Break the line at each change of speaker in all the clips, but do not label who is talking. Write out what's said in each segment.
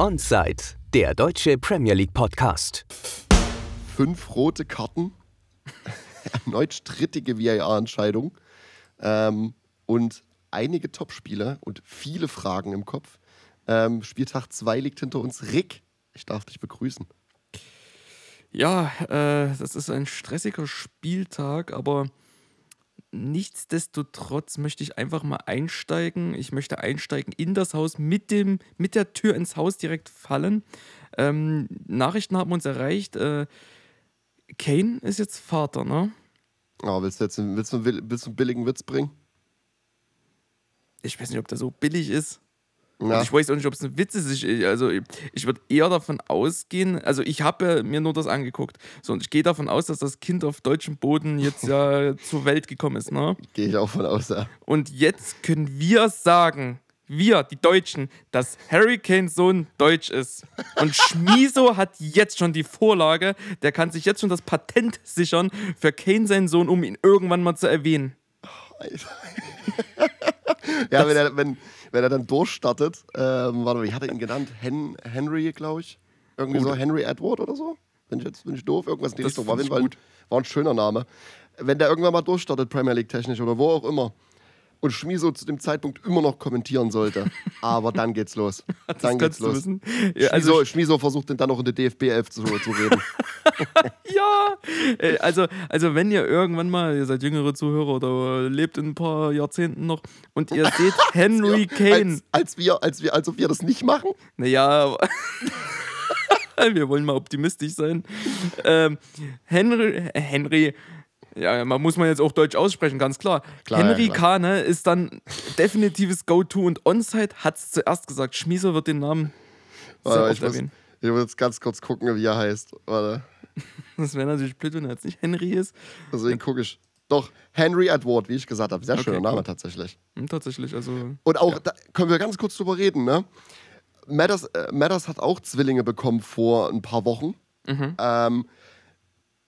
Onside, der deutsche Premier League Podcast.
Fünf rote Karten, erneut strittige VAR-Entscheidung ähm, und einige Topspieler und viele Fragen im Kopf. Ähm, Spieltag 2 liegt hinter uns. Rick, ich darf dich begrüßen.
Ja, äh, das ist ein stressiger Spieltag, aber nichtsdestotrotz möchte ich einfach mal einsteigen. Ich möchte einsteigen in das Haus, mit, dem, mit der Tür ins Haus direkt fallen. Ähm, Nachrichten haben uns erreicht. Äh, Kane ist jetzt Vater, ne?
Oh, willst, du jetzt willst du, willst du einen billigen Witz bringen?
Ich weiß nicht, ob der so billig ist. Ja. ich weiß auch nicht, ob es ein Witz ist. Ich, also ich würde eher davon ausgehen, also ich habe mir nur das angeguckt. So, und ich gehe davon aus, dass das Kind auf deutschem Boden jetzt ja zur Welt gekommen ist. Ne?
Gehe ich auch von aus, ja.
Und jetzt können wir sagen, wir, die Deutschen, dass Harry Kanes Sohn deutsch ist. Und Schmiso hat jetzt schon die Vorlage, der kann sich jetzt schon das Patent sichern für Kane seinen Sohn, um ihn irgendwann mal zu erwähnen. Oh, Alter.
ja, wenn er, wenn, wenn er dann durchstartet, ähm, warte mal, wie hat er ihn genannt? Hen Henry, glaube ich. Irgendwie Gut. so Henry Edward oder so. Bin ich jetzt bin ich doof? Irgendwas in die Richtung. War, war, war ein schöner Name. Wenn der irgendwann mal durchstartet, Premier League technisch oder wo auch immer, und Schmiso zu dem Zeitpunkt immer noch kommentieren sollte. Aber dann geht's los. Dann geht's los. Ja, also Schmiso, Schmiso versucht dann noch in der DFB 11 zu, zu reden.
ja, äh, also, also wenn ihr irgendwann mal, ihr seid jüngere Zuhörer oder lebt in ein paar Jahrzehnten noch und ihr seht Henry Kane.
Als, als, wir, als wir, als ob wir das nicht machen?
Naja, wir wollen mal optimistisch sein. Ähm, Henry, äh, Henry, ja, man muss man jetzt auch Deutsch aussprechen, ganz klar. klar Henry ja, klar. Kahne ist dann definitives Go-To und Onside hat es zuerst gesagt. Schmieser wird den Namen
Warte, ich, muss, ich muss jetzt ganz kurz gucken, wie er heißt. Warte.
Das wäre natürlich blöd, wenn er jetzt nicht Henry ist.
Deswegen gucke ich. Doch, Henry Edward, wie ich gesagt habe. Sehr okay, schöner Name cool. tatsächlich.
Hm, tatsächlich, also.
Und auch, ja. da können wir ganz kurz drüber reden, ne? Matters, äh, Matters hat auch Zwillinge bekommen vor ein paar Wochen. Mhm. Ähm,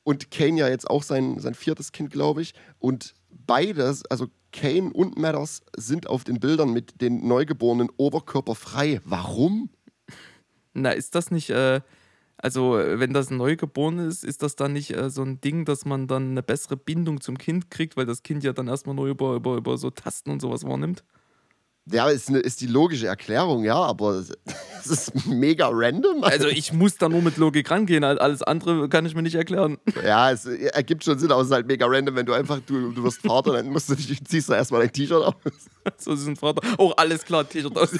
und Kane ja jetzt auch sein, sein viertes Kind, glaube ich. Und beides, also Kane und Matters, sind auf den Bildern mit den Neugeborenen oberkörperfrei. Warum?
Na, ist das nicht, äh, also wenn das Neugeboren ist, ist das dann nicht äh, so ein Ding, dass man dann eine bessere Bindung zum Kind kriegt, weil das Kind ja dann erstmal nur über, über, über so Tasten und sowas wahrnimmt?
Ja, ist, eine, ist die logische Erklärung, ja, aber es ist mega random.
Also ich muss da nur mit Logik rangehen, alles andere kann ich mir nicht erklären.
Ja, es ergibt schon Sinn, aber es ist halt mega random, wenn du einfach, du, du wirst Vater, dann musst du dich, ziehst du erstmal dein T-Shirt aus.
So, sie sind Vater. Oh, alles klar, T-Shirt aus.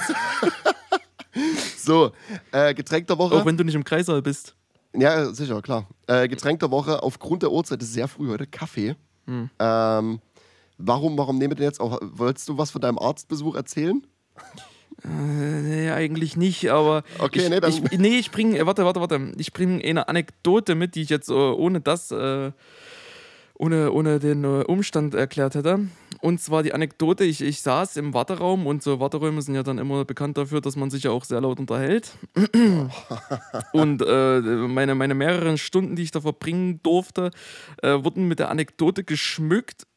so, äh, Getränk der Woche.
Auch wenn du nicht im Kreißsaal bist.
Ja, sicher, klar. Äh, Getränk der Woche aufgrund der Uhrzeit ist sehr früh heute Kaffee. Hm. Ähm, Warum, warum nehmen wir denn jetzt auch? Wolltest du was von deinem Arztbesuch erzählen?
Äh, nee, eigentlich nicht, aber.
Okay,
ich,
nee, dann.
Ich, nee, ich bringe, warte, warte, warte. Ich bringe eine Anekdote mit, die ich jetzt äh, ohne das äh, ohne, ohne den äh, Umstand erklärt hätte. Und zwar die Anekdote, ich, ich saß im Warteraum und so Warteräume sind ja dann immer bekannt dafür, dass man sich ja auch sehr laut unterhält. und äh, meine, meine mehreren Stunden, die ich da verbringen durfte, äh, wurden mit der Anekdote geschmückt.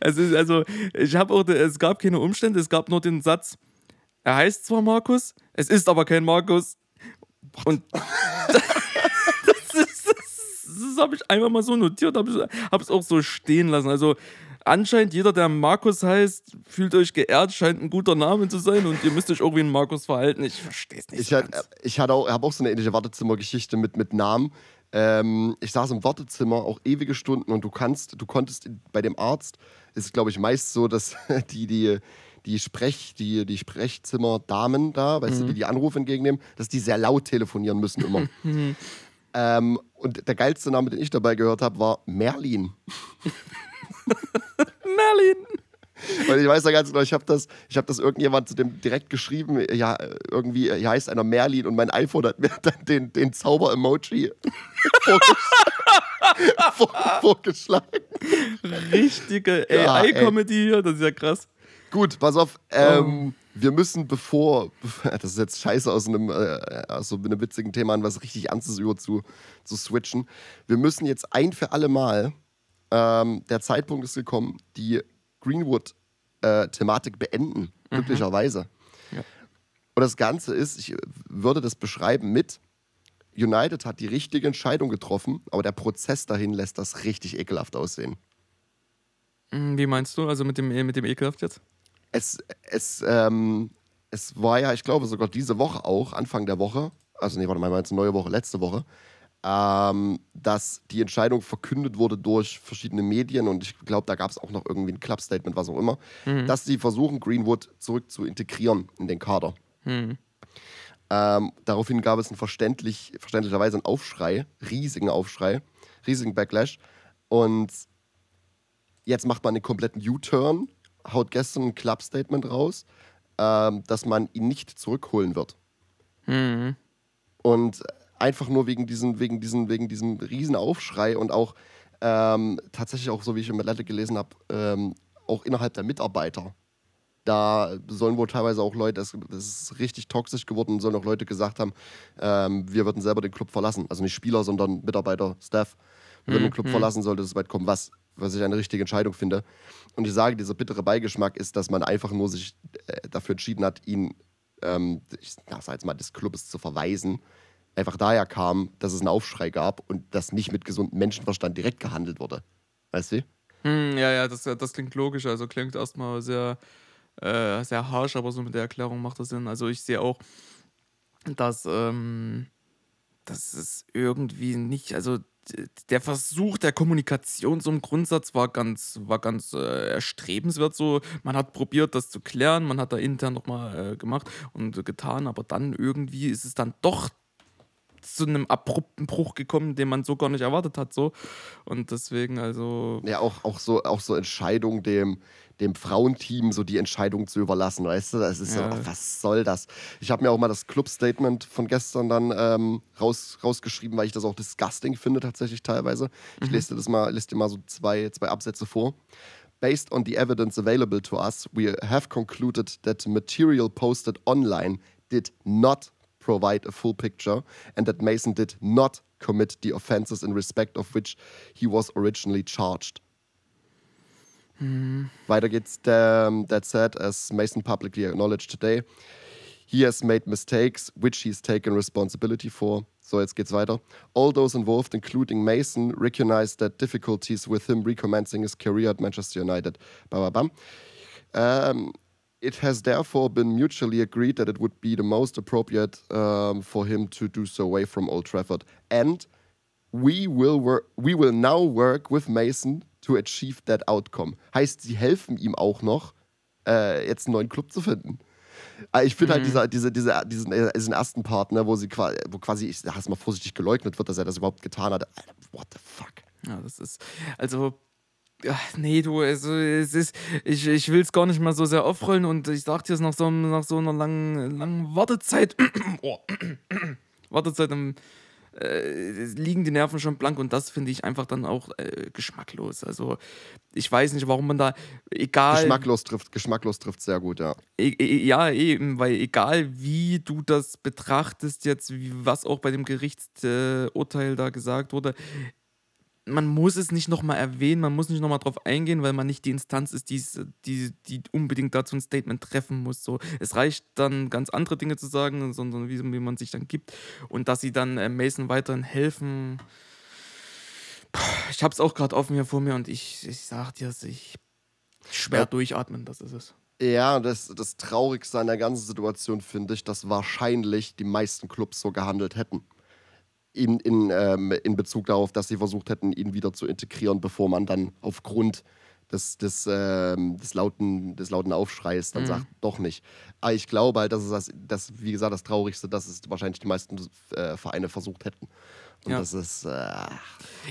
also, also ich habe auch, es gab keine Umstände, es gab nur den Satz, er heißt zwar Markus, es ist aber kein Markus. Und das, das, das, habe ich einfach mal so notiert, habe es auch so stehen lassen. Also anscheinend jeder, der Markus heißt, fühlt euch geehrt, scheint ein guter Name zu sein und ihr müsst euch auch wie ein Markus verhalten. Ich verstehe es nicht.
Ich, so hat, ich hatte auch, habe auch so eine ähnliche Wartezimmergeschichte mit, mit Namen. Ähm, ich saß im Wartezimmer auch ewige Stunden und du kannst, du konntest bei dem Arzt, ist glaube ich meist so, dass die, die die Sprech, die, die Sprechzimmerdamen da, weißt mhm. du, die die Anrufe entgegennehmen, dass die sehr laut telefonieren müssen immer. Ähm, und der geilste Name, den ich dabei gehört habe, war Merlin.
Merlin!
Weil ich weiß ja ganz genau, ich habe das, hab das irgendjemand zu dem direkt geschrieben, ja, irgendwie, hier heißt einer Merlin und mein iPhone hat mir dann den, den Zauber-Emoji vorgeschlagen.
Richtige AI-Comedy hier, das ist ja krass.
Gut, pass auf. Ähm, oh. Wir müssen, bevor, das ist jetzt scheiße aus einem, äh, aus so einem witzigen Thema an was richtig Ernstes über zu, zu switchen. Wir müssen jetzt ein für alle Mal, ähm, der Zeitpunkt ist gekommen, die Greenwood äh, beenden, glücklicherweise.
Ja.
Und das Ganze ist, ich würde das beschreiben mit, United hat die richtige Entscheidung getroffen, aber der Prozess dahin lässt das richtig ekelhaft aussehen.
Hm, Wie meinst du? Also mit dem, mit dem Ekelhaft jetzt?
Es, es, ähm, es war ja, ich glaube sogar diese Woche auch, Anfang der Woche, also nee, warte mal, jetzt neue Woche, letzte Woche, ähm, dass die Entscheidung verkündet wurde durch verschiedene Medien und ich glaube, da gab es auch noch irgendwie ein Club-Statement, was auch immer, dass sie versuchen, Greenwood zurück zu integrieren in den Kader.
Hm.
Ähm, daraufhin gab es einen verständlich, verständlicherweise einen Aufschrei, riesigen Aufschrei, riesigen Backlash. Und jetzt macht man einen kompletten U-Turn, haut gestern ein Club-Statement raus, ähm, dass man ihn nicht zurückholen wird.
Hm.
Und einfach nur wegen diesem, wegen diesem, wegen diesem riesen Aufschrei und auch ähm, tatsächlich auch, so wie ich im Athletic gelesen habe, ähm, auch innerhalb der Mitarbeiter. Da sollen wohl teilweise auch Leute, das, ist richtig toxisch geworden, sollen auch Leute gesagt haben, ähm, wir würden selber den Club verlassen. Also nicht Spieler, sondern Mitarbeiter, Staff. Wir würden den Club verlassen, sollte es weit kommen, was, was ich eine richtige Entscheidung finde. Und ich sage, dieser bittere Beigeschmack ist, dass man einfach nur sich äh, dafür entschieden hat, ihn, ähm, ich sag jetzt mal, des Clubes zu verweisen. Einfach daher kam, dass es einen Aufschrei gab und dass nicht mit gesundem Menschenverstand direkt gehandelt wurde. Weißt du?
Hm, ja, ja, das, das klingt logisch. Also klingt erstmal sehr, äh, sehr harsh, aber so mit der Erklärung macht das Sinn. Also ich sehe auch, dass, ähm, dass es irgendwie nicht, also der Versuch der Kommunikation so im Grundsatz war ganz, war ganz äh, erstrebenswert. So, man hat probiert, das zu klären, man hat da intern nochmal äh, gemacht und getan, aber dann irgendwie ist es dann doch zu einem abrupten Bruch gekommen, den man so gar nicht erwartet hat. So. Und deswegen, also.
Ja, auch, auch so, auch so Entscheidung dem, dem Frauenteam so die Entscheidung zu überlassen, weißt du? Das ist
Ja.
so, was soll das? Ich habe mir auch mal das Club-Statement von gestern dann ähm, raus, rausgeschrieben, weil ich das auch disgusting finde, tatsächlich teilweise. Ich lese dir das mal, lese dir mal so zwei, zwei Absätze vor. Based on the evidence available to us, we have concluded that the material posted online did not provide a full picture and that Mason did not commit the offenses in respect of which he was originally charged. Weiter geht's. Um, that said, as Mason publicly acknowledged today, he has made mistakes which he's taken responsibility for. So, jetzt geht's weiter. All those involved, including Mason, recognize that difficulties with him recommencing his career at Manchester United. Bam, bam, bam. Um, it has therefore been mutually agreed that it would be the most appropriate um, for him to do so away from Old Trafford. And we will, wor we will now work with Mason to achieve that outcome. Heißt, sie helfen ihm auch noch, äh, jetzt einen neuen Club zu finden. Äh, Ich finde halt dieser, diese, diese, diesen, äh, diesen ersten Part, ne, wo sie quasi, wo quasi, ich sag mal vorsichtig geleugnet wird, dass er das überhaupt getan hat. Alter, What the fuck?
Ja, das ist. Also. Ach, nee, du, also, es ist, ich, ich will es gar nicht mal so sehr aufrollen und ich dir es nach so, nach so einer langen, langen Wartezeit. oh, Wartezeit ähm, äh, liegen die Nerven schon blank und das finde ich einfach dann auch äh, geschmacklos. Also, ich weiß nicht, warum man da, egal.
Geschmacklos trifft, geschmacklos trifft sehr gut, ja.
E e ja, eben, weil egal wie du das betrachtest, jetzt, wie, was auch bei dem Gerichtsurteil äh, da gesagt wurde, man muss es nicht nochmal erwähnen, man muss nicht nochmal drauf eingehen, weil man nicht die Instanz ist, die's- die, die unbedingt dazu ein Statement treffen muss. So. Es reicht dann, ganz andere Dinge zu sagen, sondern wie, wie man sich dann gibt. Und dass sie dann äh, Mason weiterhin helfen. Ich habe es auch gerade offen hier vor mir und ich, ich sag dir, ich schwer
Ja.
durchatmen, das ist es.
Ja, das, das Traurigste an der ganzen Situation finde ich, dass wahrscheinlich die meisten Clubs so gehandelt hätten. In, in, ähm, in Bezug darauf, dass sie versucht hätten, ihn wieder zu integrieren, bevor man dann aufgrund des, des, ähm, des, lauten, des lauten Aufschreis dann sagt, doch nicht. Aber ich glaube halt, das ist das, das, wie gesagt, das Traurigste, dass es wahrscheinlich die meisten äh, Vereine versucht hätten. Und
Ja.
das ist, äh,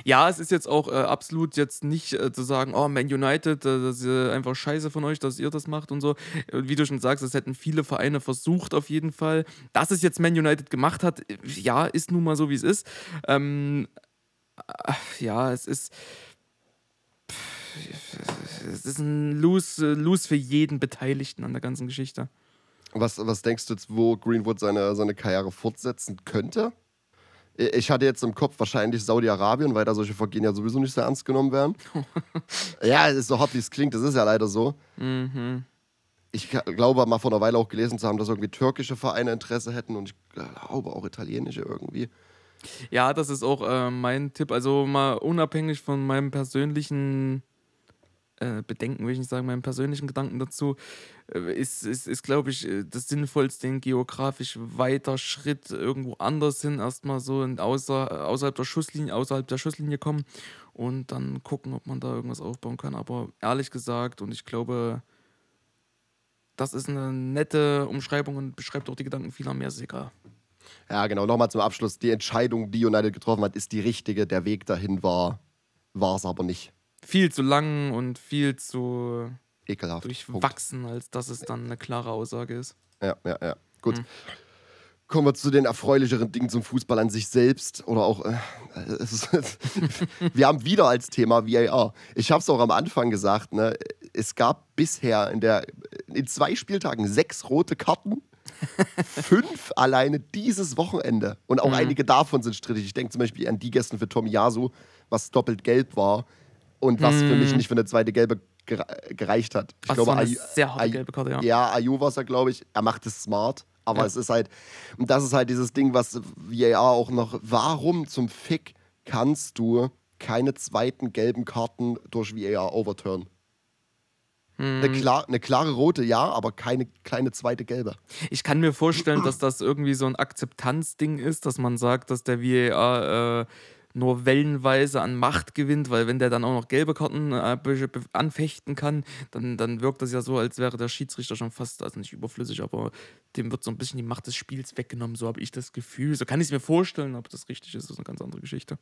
Ja, es ist jetzt auch äh, absolut jetzt nicht äh, zu sagen, oh, Man United, äh, das ist äh, einfach scheiße von euch, dass ihr das macht und so. Äh, Wie du schon sagst, das hätten viele Vereine versucht auf jeden Fall. Dass es jetzt Man United gemacht hat, ja, ist nun mal so, wie es ist. Ähm, äh, ja, es ist. Es ist ein Lose, Lose für jeden Beteiligten an der ganzen Geschichte.
was, was denkst du jetzt, wo Greenwood seine, seine Karriere fortsetzen könnte? Ich hatte jetzt im Kopf wahrscheinlich Saudi-Arabien, weil da solche Vergehen ja sowieso nicht sehr ernst genommen werden. ja, es ist so hart, wie es klingt, das ist ja leider so.
Mhm.
Ich glaube, mal vor einer Weile auch gelesen zu haben, dass irgendwie türkische Vereine Interesse hätten und ich glaube auch italienische irgendwie.
Ja, das ist auch äh, mein Tipp. Also mal unabhängig von meinem persönlichen äh, Bedenken, will ich nicht sagen, meinen persönlichen Gedanken dazu, äh, ist, ist, ist glaube ich, äh, das Sinnvollste, ein geografisch weiter Schritt irgendwo anders hin, erstmal so in außer, außerhalb der Schusslinie, außerhalb der Schusslinie kommen und dann gucken, ob man da irgendwas aufbauen kann. Aber ehrlich gesagt, und ich glaube, das ist eine nette Umschreibung und beschreibt auch die Gedanken vieler mehr sicher.
Ja, genau. Nochmal zum Abschluss. Die Entscheidung, die United getroffen hat, ist die richtige. Der Weg dahin war es aber nicht
viel zu lang und viel zu
ekelhaft
durchwachsen, als dass es dann eine klare Aussage ist.
Ja, ja, ja. Gut. Mhm. Kommen wir zu den erfreulicheren Dingen zum Fußball an sich selbst oder auch. Äh, ist, wir haben wieder als Thema VAR. Ich habe es auch am Anfang gesagt. Ne? Es gab bisher in, der, in zwei Spieltagen sechs rote Karten. Fünf alleine dieses Wochenende. Und auch mhm. einige davon sind strittig. Ich denke zum Beispiel an die gestern für Tomiyasu, was doppelt gelb war und was mm. für mich hm. nicht für eine zweite gelbe gereicht hat.
Ich Ach, glaube, eine sehr harte gelbe Karte, ja.
Ja, Ayu war es ja, glaube ich. Er macht es smart, aber ja. es ist halt, und das ist halt dieses Ding, was VAR auch noch, warum zum Fick kannst du keine zweiten gelben Karten durch VAR overturn? Eine, hm. klar, eine, klare rote, ja, aber keine kleine zweite gelbe.
Ich kann mir vorstellen, dass das irgendwie so ein Akzeptanzding ist, dass man sagt, dass der VAR äh, nur wellenweise an Macht gewinnt, weil wenn der dann auch noch gelbe Karten äh, anfechten kann, dann, dann wirkt das ja so, als wäre der Schiedsrichter schon fast, also nicht überflüssig, aber dem wird so ein bisschen die Macht des Spiels weggenommen, so habe ich das Gefühl. So kann ich es mir vorstellen, ob das richtig ist, das ist eine ganz andere Geschichte.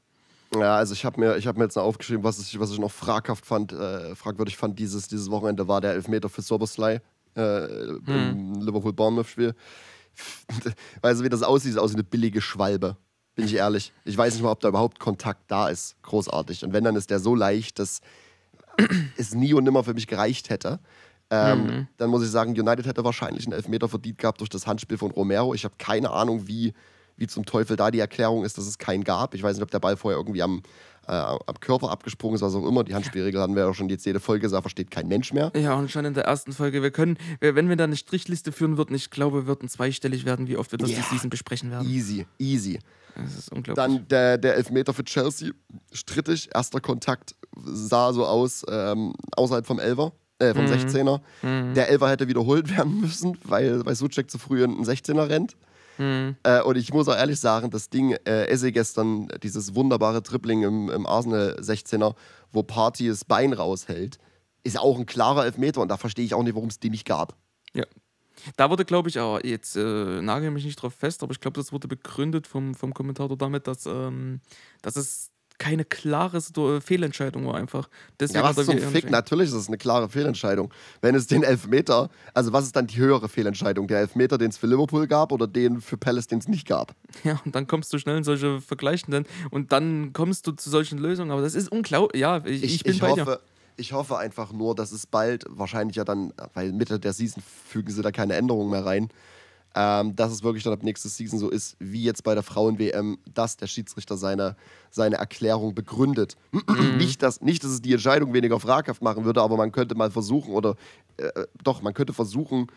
Ja, also ich habe mir, hab mir jetzt noch aufgeschrieben, was ich, was ich noch fraghaft fand, äh, fragwürdig fand dieses, dieses Wochenende, war der Elfmeter für Sobersley äh, hm. im Liverpool-Bournemouth-Spiel. Weißt du, wie das aussieht? Das aussieht wie eine billige Schwalbe bin ich ehrlich. Ich weiß nicht mal, ob da überhaupt Kontakt da ist. Großartig. Und wenn, dann ist der so leicht, dass es nie und nimmer für mich gereicht hätte. Ähm, mhm. Dann muss ich sagen, United hätte wahrscheinlich einen Elfmeter verdient gehabt durch das Handspiel von Romero. Ich habe keine Ahnung, wie, wie zum Teufel da die Erklärung ist, dass es keinen gab. Ich weiß nicht, ob der Ball vorher irgendwie am, äh, am Körper abgesprungen ist, was auch immer. Die Handspielregel hatten wir ja auch schon jetzt jede Folge gesagt, versteht kein Mensch mehr.
Ja, und schon in der ersten Folge. Wir können, wenn wir da eine Strichliste führen würden, ich glaube, wir würden zweistellig werden, wie oft wir das yeah. Season besprechen werden.
Easy, easy.
Das ist unglaublich.
Dann der, der Elfmeter für Chelsea, strittig. Erster Kontakt sah so aus, ähm, außerhalb vom Elfer, äh, vom mhm. 16er. Mhm. Der Elfer hätte wiederholt werden müssen, weil, weil Suchek zu früh einen 16er rennt. Mhm. Äh, und ich muss auch ehrlich sagen, das Ding, äh, Esse gestern, dieses wunderbare Tripling im, im Arsenal 16er, wo Party das Bein raushält, ist auch ein klarer Elfmeter und da verstehe ich auch nicht, warum es den nicht gab.
Ja, da wurde, glaube ich, auch, jetzt äh, nagel mich nicht drauf fest, aber ich glaube, das wurde begründet vom, vom Kommentator damit, dass, ähm, dass es keine klare Fehlentscheidung war einfach.
Deswegen ja, was zum Fick? Natürlich ist es eine klare Fehlentscheidung. Wenn es den Elfmeter, also was ist dann die höhere Fehlentscheidung? Der Elfmeter, den es für Liverpool gab oder den für Palace, den es nicht gab?
Ja, und dann kommst du schnell in solche Vergleichenden und dann kommst du zu solchen Lösungen. Aber das ist unglaublich. Ja, ich, ich, ich bin
ich
bei
hoffe,
dir
ich hoffe einfach nur, dass es bald, wahrscheinlich ja dann, weil Mitte der Season fügen sie da keine Änderungen mehr rein, ähm, dass es wirklich dann ab nächstes Season so ist, wie jetzt bei der Frauen-WM, dass der Schiedsrichter seine, seine Erklärung begründet. Mhm. nicht, dass, nicht, dass es die Entscheidung weniger fraghaft machen würde, aber man könnte mal versuchen, oder äh, doch, man könnte versuchen,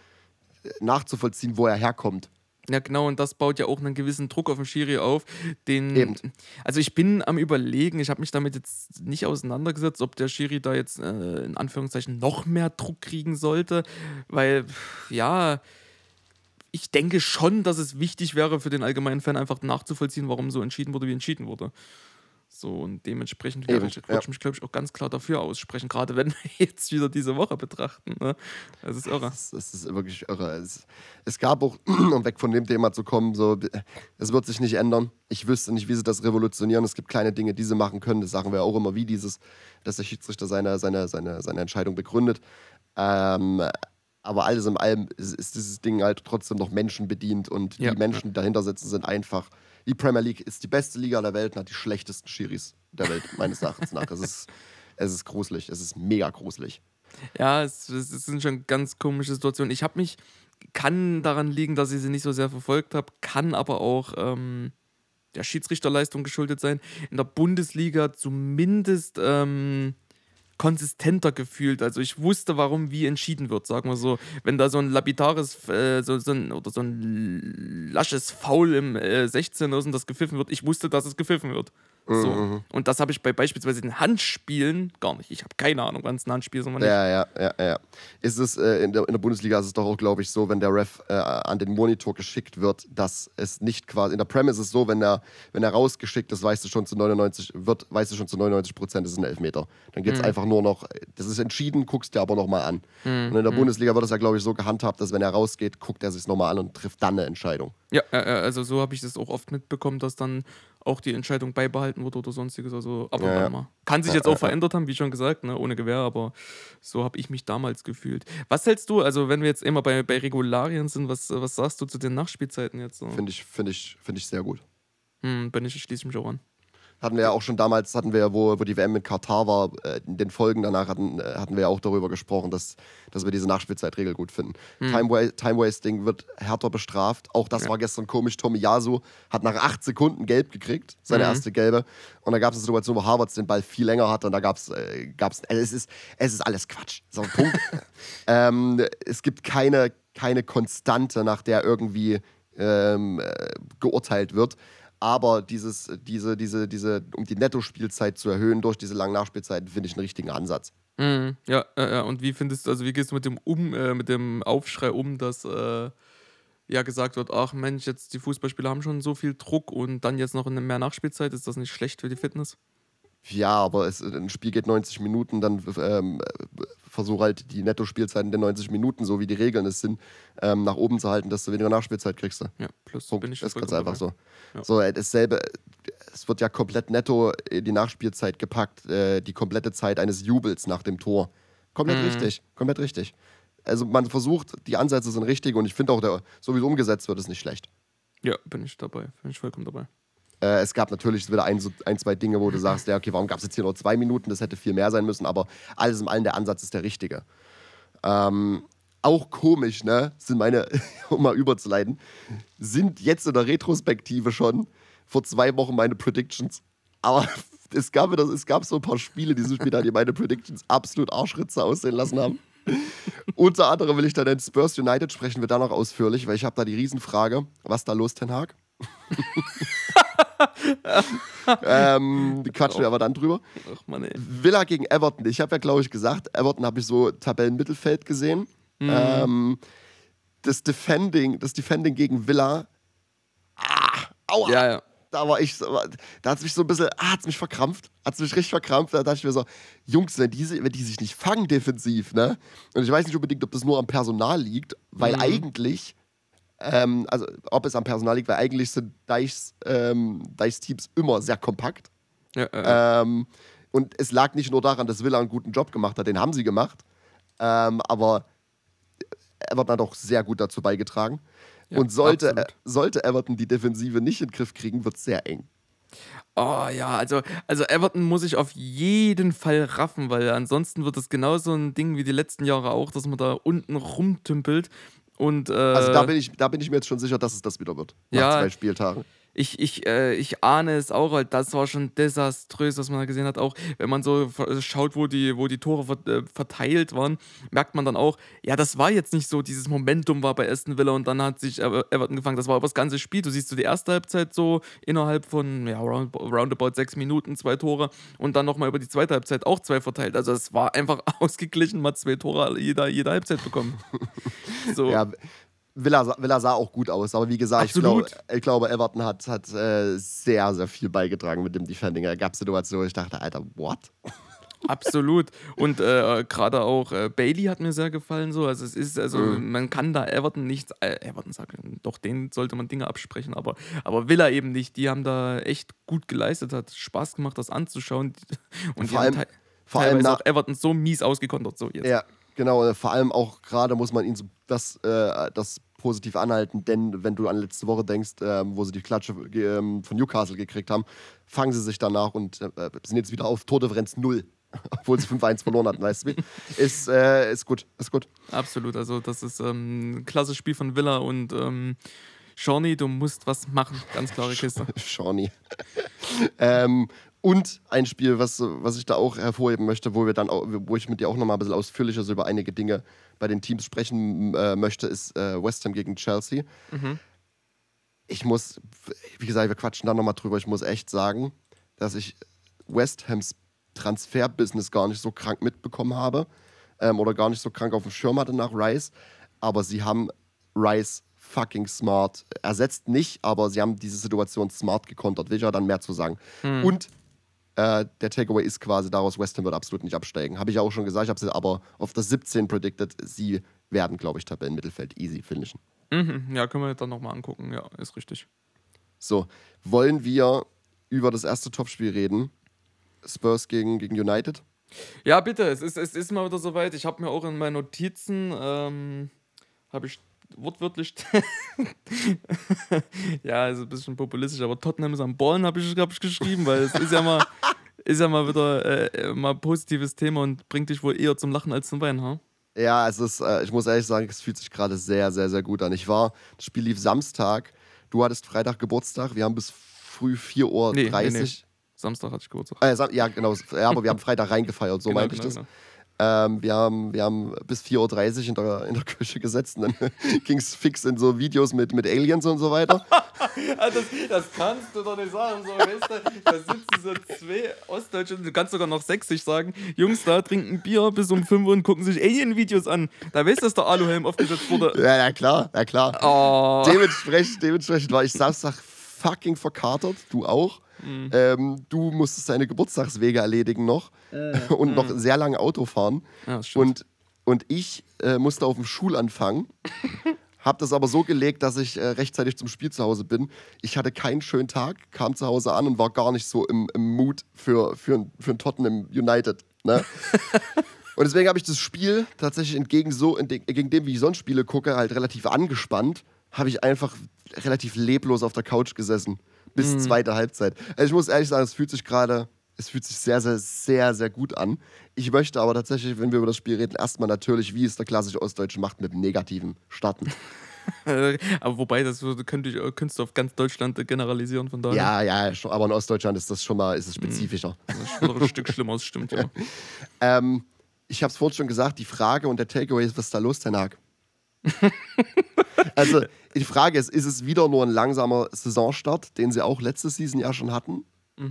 äh, nachzuvollziehen, wo er herkommt.
Ja, genau, und das baut ja auch einen gewissen Druck auf den Schiri auf. Den, Eben. Also ich bin am überlegen, ich habe mich damit jetzt nicht auseinandergesetzt, ob der Schiri da jetzt äh, in Anführungszeichen noch mehr Druck kriegen sollte, weil ja, ich denke schon, dass es wichtig wäre für den allgemeinen Fan einfach nachzuvollziehen, warum so entschieden wurde, wie entschieden wurde. So, und dementsprechend würde ich, ja. ich mich, glaube ich, auch ganz klar dafür aussprechen, gerade wenn wir jetzt wieder diese Woche betrachten. Ne? Das ist irre.
Das, das ist wirklich irre. Es, es, gab auch, um weg von dem Thema zu kommen, so, es wird sich nicht ändern. Ich wüsste nicht, wie sie das revolutionieren. Es gibt kleine Dinge, die sie machen können. Das sagen wir auch immer, wie dieses, dass der Schiedsrichter seine, seine, seine, seine Entscheidung begründet. Ähm, aber alles in allem ist, ist, dieses Ding halt trotzdem noch Menschen bedient und ja, die Menschen, die dahinter sitzen, sind einfach die Premier League ist die beste Liga der Welt und hat die schlechtesten Schiris der Welt, meines Erachtens nach. Es ist, es ist gruselig, es ist mega gruselig.
Ja, es, es sind schon ganz komische Situationen. Ich habe mich, kann daran liegen, dass ich sie nicht so sehr verfolgt habe, kann aber auch ähm, der Schiedsrichterleistung geschuldet sein. In der Bundesliga zumindest ähm, konsistenter gefühlt. Also ich wusste, warum wie entschieden wird, sagen wir so. Wenn da so ein lapidares äh, so, so ein, oder so ein lasches Foul im äh, 16 ist und das gepfiffen wird, ich wusste, dass es gepfiffen wird. So. Mhm. Und das habe ich bei beispielsweise den Handspielen gar nicht. Ich habe keine Ahnung, wann es ein Handspiel ist und
wann nicht. Ja, ja, ja, ja. Ist es, äh, in, der, in der Bundesliga ist es doch auch, glaube ich, so, wenn der Ref äh, an den Monitor geschickt wird, dass es nicht quasi, in der Prem ist es so, wenn er, wenn er rausgeschickt ist, weißt du schon zu 99, wird, weißt du schon zu 99 Prozent, es ist ein Elfmeter. Dann gibt es mhm. einfach nur noch, das ist entschieden, guckst dir aber nochmal an. Mhm. Und in der mhm. Bundesliga wird es ja, glaube ich, so gehandhabt, dass wenn er rausgeht, guckt er sich nochmal an und trifft dann eine Entscheidung.
Ja, also so habe ich das auch oft mitbekommen, dass dann auch die Entscheidung beibehalten wird oder sonstiges. Also ab und ja, an mal. Kann sich jetzt auch verändert haben, wie schon gesagt, ne, ohne Gewehr, aber so habe ich mich damals gefühlt. Was hältst du, also wenn wir jetzt immer bei, bei Regularien sind, was, was sagst du zu den Nachspielzeiten jetzt? So?
Finde ich, find ich, find ich sehr gut.
Hm, bin ich, schließe mich auch an
hatten wir ja auch schon damals, hatten wir ja, wo, wo die WM in Katar war, äh, in den Folgen danach hatten, äh, hatten wir ja auch darüber gesprochen, dass, dass wir diese Nachspielzeitregel gut finden. Hm. Time, Time Wasting wird härter bestraft. Auch das ja. war gestern komisch. Tommy Yasu hat nach acht Sekunden gelb gekriegt, seine mhm. erste gelbe. Und da gab es eine Situation, wo Harvards den Ball viel länger hatte und da gab äh, es, äh, es, ist, es ist alles Quatsch. So, Punkt. ähm, es gibt keine, keine Konstante, nach der irgendwie ähm, äh, geurteilt wird aber dieses, diese, diese, diese, um die Nettospielzeit zu erhöhen durch diese langen Nachspielzeiten, finde ich einen richtigen Ansatz.
Mhm. Ja, äh, und wie findest du, also wie gehst du mit dem um, äh, mit dem Aufschrei um, dass äh, ja gesagt wird, ach Mensch, jetzt die Fußballspieler haben schon so viel Druck und dann jetzt noch mehr Nachspielzeit, ist das nicht schlecht für die Fitness?
Ja, aber es, ein Spiel geht 90 Minuten, dann ähm, versuche halt die Netto-Spielzeiten der 90 Minuten, so wie die Regeln es sind, ähm, nach oben zu halten, dass du weniger Nachspielzeit kriegst.
Ja, plus
Punkt. bin ich Das ist ganz einfach so. Ja. So, äh, dasselbe, es wird ja komplett netto in die Nachspielzeit gepackt, äh, die komplette Zeit eines Jubels nach dem Tor. Komplett mhm. richtig, komplett richtig. Also man versucht, die Ansätze sind richtig und ich finde auch, der, so wie es umgesetzt wird, ist nicht schlecht.
Ja, bin ich dabei, bin ich vollkommen dabei.
Äh, es gab natürlich wieder ein, so ein, zwei Dinge, wo du sagst, ja, okay, warum gab es jetzt hier nur zwei Minuten? Das hätte viel mehr sein müssen, aber alles in allem der Ansatz ist der richtige. Ähm, auch komisch, ne? Sind meine, um mal überzuleiten, sind jetzt in der Retrospektive schon vor zwei Wochen meine Predictions. Aber es gab, es gab so ein paar Spiele dieses Spiel, die meine Predictions absolut Arschritze aussehen lassen haben. Unter anderem will ich dann in Spurs United sprechen wir da noch ausführlich, weil ich habe da die Riesenfrage, was da los, Ten Hag? ähm, quatschen wir aber dann drüber. Ach Mann, Villa gegen Everton. Ich habe ja, glaube ich, gesagt, Everton habe ich so Tabellenmittelfeld gesehen. Mhm. Ähm, das Defending, das Defending gegen Villa. Ah, aua. Ja, ja. Da war ich, da hat es mich so ein bisschen, ah, hat es mich verkrampft, hat es mich richtig verkrampft. Da dachte ich mir so, Jungs, wenn die, wenn die sich nicht fangen defensiv, ne? Und ich weiß nicht unbedingt, ob das nur am Personal liegt, weil mhm. eigentlich ähm, also ob es am Personal liegt, weil eigentlich sind Deichs, ähm, Deichs Teams immer sehr kompakt. Ja, äh. ähm, und es lag nicht nur daran, dass Villa einen guten Job gemacht hat, den haben sie gemacht, ähm, aber Everton hat auch sehr gut dazu beigetragen. Ja, und sollte, äh, sollte Everton die Defensive nicht in den Griff kriegen, wird es sehr eng.
Oh ja, also, also Everton muss ich auf jeden Fall raffen, weil ansonsten wird es genauso ein Ding wie die letzten Jahre auch, dass man da unten rumtümpelt und, äh,
also da bin, ich, da bin ich mir jetzt schon sicher, dass es das wieder wird. Nach ja, zwei Spieltagen
ich, ich, äh, ich ahne es auch, halt, das war schon desaströs, was man da gesehen hat. Auch wenn man so schaut, wo die, wo die Tore äh, verteilt waren, merkt man dann auch, ja, das war jetzt nicht so, dieses Momentum war bei Aston Villa und dann hat sich Everton gefangen. Das war aber das ganze Spiel. Du siehst so die erste Halbzeit so innerhalb von, ja, round, roundabout sechs Minuten, zwei Tore und dann nochmal über die zweite Halbzeit auch zwei verteilt. Also es war einfach ausgeglichen, hat zwei Tore jeder, jeder Halbzeit bekommen.
so. Ja, Villa, Villa sah auch gut aus, aber wie gesagt, ich glaube, ich glaube, Everton hat, hat äh, sehr, sehr viel beigetragen mit dem Defending. Da gab Situationen, wo ich dachte, Alter, what?
Absolut. Und äh, gerade auch äh, Bailey hat mir sehr gefallen. So. Also es ist, also mhm. man kann da Everton nichts, äh, Everton sagen, doch denen sollte man Dinge absprechen, aber, aber Villa eben nicht. Die haben da echt gut geleistet, hat Spaß gemacht, das anzuschauen. Und vor allem, vor allem auch Everton so mies ausgekontert. So jetzt.
Ja, Genau, vor allem auch gerade muss man ihn so das, äh, das positiv anhalten, denn wenn du an letzte Woche denkst, äh, wo sie die Klatsche äh, von Newcastle gekriegt haben, fangen sie sich danach und äh, sind jetzt wieder auf Tordifferenz 0, obwohl sie 5-1 verloren hatten, weißt du? Ist, äh, ist gut, ist gut.
Absolut, also das ist ähm, ein klasse Spiel von Villa und ähm, Shawnee, du musst was machen. Ganz klare Kiste.
Shawnee. ähm, und ein Spiel, was, was ich da auch hervorheben möchte, wo wir dann auch, wo ich mit dir auch nochmal ein bisschen ausführlicher so über einige Dinge bei den Teams sprechen äh, möchte, ist äh, West Ham gegen Chelsea.
Mhm.
Ich muss, wie gesagt, wir quatschen da nochmal drüber. Ich muss echt sagen, dass ich West Hams Transferbusiness gar nicht so krank mitbekommen habe ähm, oder gar nicht so krank auf dem Schirm hatte nach Rice. Aber sie haben Rice fucking smart ersetzt nicht, aber sie haben diese Situation smart gekontert. Will ich ja dann mehr zu sagen.
Hm.
Und äh, der Takeaway ist quasi daraus, West Ham wird absolut nicht absteigen. Habe ich ja auch schon gesagt, ich habe sie aber auf das 17 predicted. Sie werden, glaube ich, Tabellenmittelfeld easy finishen.
Mhm. Ja, können wir dann nochmal angucken. Ja, ist richtig.
So, wollen wir über das erste Topspiel reden? Spurs gegen, gegen United?
Ja, bitte, es ist, es ist mal wieder soweit. Ich habe mir auch in meinen Notizen, ähm, habe ich wortwörtlich, ja, ist ein bisschen populistisch, aber Tottenham ist am Ballen, habe ich, hab ich geschrieben, weil es ist ja mal, ist ja mal wieder äh, mal ein positives Thema und bringt dich wohl eher zum Lachen als zum Weinen, ha?
Ja, es ist, äh, ich muss ehrlich sagen, es fühlt sich gerade sehr, sehr, sehr gut an. Ich war, das Spiel lief Samstag, du hattest Freitag Geburtstag, wir haben bis früh 4.30 Uhr.
Nee, nee, nee. Samstag hatte ich Geburtstag.
Äh, Sam ja, genau, ja, aber wir haben Freitag reingefeiert, so
Genau,
meinte ich
genau,
das.
genau.
Ähm, wir, haben, wir haben bis 4.30 Uhr in der, in der Küche gesetzt und dann ging es fix in so Videos mit, mit Aliens und so weiter.
Ah, das, das kannst du doch nicht sagen. So, weißt du, da sitzen so zwei Ostdeutsche, du kannst sogar noch sächsisch sagen. Jungs da trinken Bier bis um 5 Uhr und gucken sich Alien-Videos an. Da weißt du, dass der Aluhelm aufgesetzt wurde.
Ja, ja, klar, ja, klar.
Oh.
Dementsprechend, dementsprechend war ich Samstag fucking verkatert, du auch. Ähm, du musstest deine Geburtstagswege erledigen noch und noch sehr lange Auto fahren.
Ja.
Und, und ich äh, musste auf dem Schulanfang, hab das aber so gelegt, dass ich äh, rechtzeitig zum Spiel zu Hause bin. Ich hatte keinen schönen Tag, kam zu Hause an und war gar nicht so im, im Mood für, für, für ein Tottenham United. Ne? Und deswegen habe ich das Spiel tatsächlich entgegen, so, entgegen dem, wie ich sonst Spiele gucke, halt relativ angespannt, habe ich einfach relativ leblos auf der Couch gesessen. Bis zweite Halbzeit. Also ich muss ehrlich sagen, es fühlt sich gerade, es fühlt sich sehr, sehr, sehr, sehr gut an. Ich möchte aber tatsächlich, wenn wir über das Spiel reden, erstmal natürlich, wie es der klassische Ostdeutsche macht, mit dem Negativen starten.
Aber wobei, das könnte ich, könntest du auf ganz Deutschland generalisieren, von daher.
ja, ja, schon, aber in Ostdeutschland ist das schon mal ist es spezifischer.
Das ist schon ein Stück schlimmer, das stimmt, ja.
Ähm, ich habe es vorhin schon gesagt, die Frage und der Takeaway ist, was ist da los, Tenag? also, die Frage ist, ist es wieder nur ein langsamer Saisonstart, den sie auch letzte Season ja schon hatten?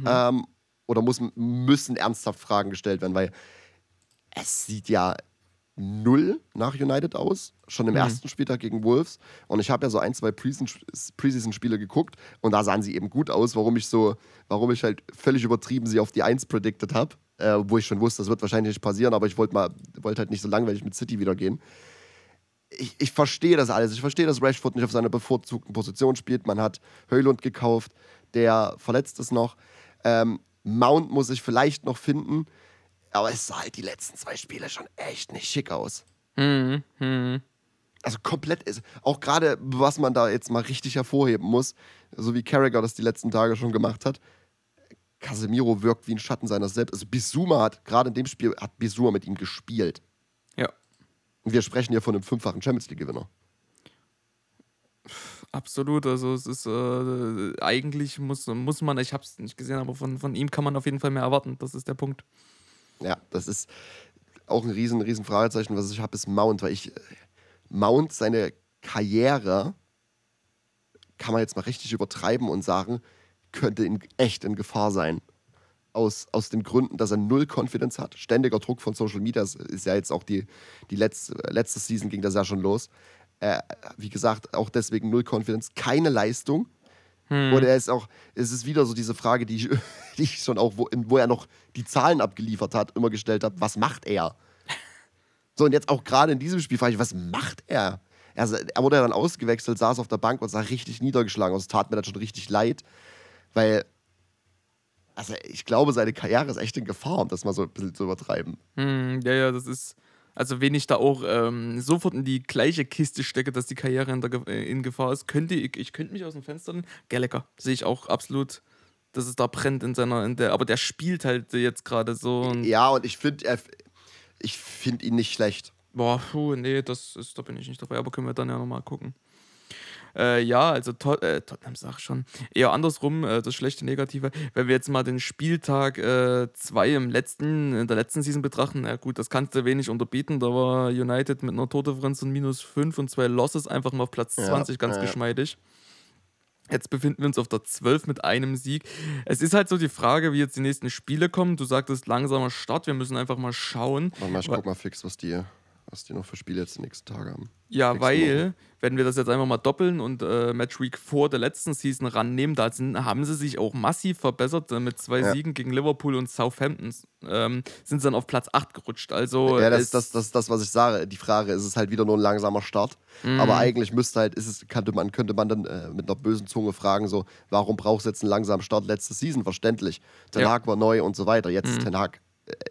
Ähm, oder muss, müssen ernsthaft Fragen gestellt werden? Weil es sieht ja null nach United aus, schon im ersten Spieltag gegen Wolves. Und ich habe ja so ein, zwei Preseason- Preseason-Spiele geguckt und da sahen sie eben gut aus, warum ich so, warum ich halt völlig übertrieben sie auf die 1 predicted habe, äh, wo ich schon wusste, das wird wahrscheinlich nicht passieren, aber ich wollte mal, wollte halt nicht so langweilig mit City wieder gehen. Ich, ich verstehe das alles. Ich verstehe, dass Rashford nicht auf seiner bevorzugten Position spielt. Man hat Höylund gekauft, der verletzt ist noch. Ähm, Mount muss ich vielleicht noch finden. Aber es sah halt die letzten zwei Spiele schon echt nicht schick aus.
Mhm, mhm.
Also komplett ist. Auch gerade, was man da jetzt mal richtig hervorheben muss, so wie Carragher das die letzten Tage schon gemacht hat. Casemiro wirkt wie ein Schatten seiner selbst. Also Bisuma hat, gerade in dem Spiel, hat Bisuma mit ihm gespielt. Wir sprechen hier von einem fünffachen Champions League-Gewinner.
absolut. Also es ist äh, eigentlich muss, muss man, ich habe es nicht gesehen, aber von, von ihm kann man auf jeden Fall mehr erwarten. Das ist der Punkt.
Ja, das ist auch ein riesen, riesen Fragezeichen, was ich habe, ist Mount, weil ich Mount seine Karriere kann man jetzt mal richtig übertreiben und sagen, könnte in, echt in Gefahr sein. Aus, aus den Gründen, dass er null Confidence hat. Ständiger Druck von Social Media ist ja jetzt auch die, die letzte, letzte Season ging das ja schon los. Äh, wie gesagt, auch deswegen null Confidence, keine Leistung. Und er ist auch, es ist wieder so diese Frage, die ich, die ich schon auch, wo, wo er noch die Zahlen abgeliefert hat, immer gestellt habe, was macht er? So, und jetzt auch gerade in diesem Spiel frage ich, was macht er? Er, er wurde ja dann ausgewechselt, saß auf der Bank und sah richtig niedergeschlagen aus. Es tat mir dann schon richtig leid, weil, also ich glaube, seine Karriere ist echt in Gefahr, um das mal so ein bisschen zu übertreiben.
Hm, ja, ja, das ist. Also, wenn ich da auch ähm, sofort in die gleiche Kiste stecke, dass die Karriere in, der, äh, in Gefahr ist, könnte ich, ich könnte mich aus dem Fenster lehnen. Gallagher sehe ich auch absolut, dass es da brennt in seiner, in der, aber der spielt halt jetzt gerade so. Und,
Ja, und ich finde, ich finde ihn nicht schlecht.
Boah, puh, nee, das ist, da bin ich nicht dabei, aber können wir dann ja nochmal gucken. Äh, ja, also Tot äh, Tottenham sag ich schon. Eher andersrum, äh, das schlechte Negative. Wenn wir jetzt mal den Spieltag 2 äh, im letzten, in der letzten Season betrachten, ja gut, das kannst du wenig unterbieten. Da war United mit einer Tordifferenz von minus 5 und zwei Losses einfach mal auf Platz 20 ja, ganz ja. geschmeidig. Jetzt befinden wir uns auf der 12 mit einem Sieg. Es ist halt so die Frage, wie jetzt die nächsten Spiele kommen. Du sagtest langsamer Start, wir müssen einfach mal schauen.
Warte mal, ich guck mal fix, was die was die noch für Spiele jetzt die nächsten Tage haben.
Ja, weil, Woche. wenn wir das jetzt einfach mal doppeln und äh, Match Week vor der letzten Season rannehmen, da sind, haben sie sich auch massiv verbessert. Äh, mit zwei ja. Siegen gegen Liverpool und Southampton ähm, sind sie dann auf Platz 8 gerutscht. Also,
ja, das ist das, das, das, was ich sage. Die Frage ist es halt wieder nur ein langsamer Start. Mhm. Aber eigentlich müsste halt, ist es, könnte man, könnte man dann äh, mit einer bösen Zunge fragen, so, warum brauchst du jetzt einen langsamen Start? Letzte Season, verständlich. Ten Hag war neu und so weiter. Jetzt mhm. ist Ten Hag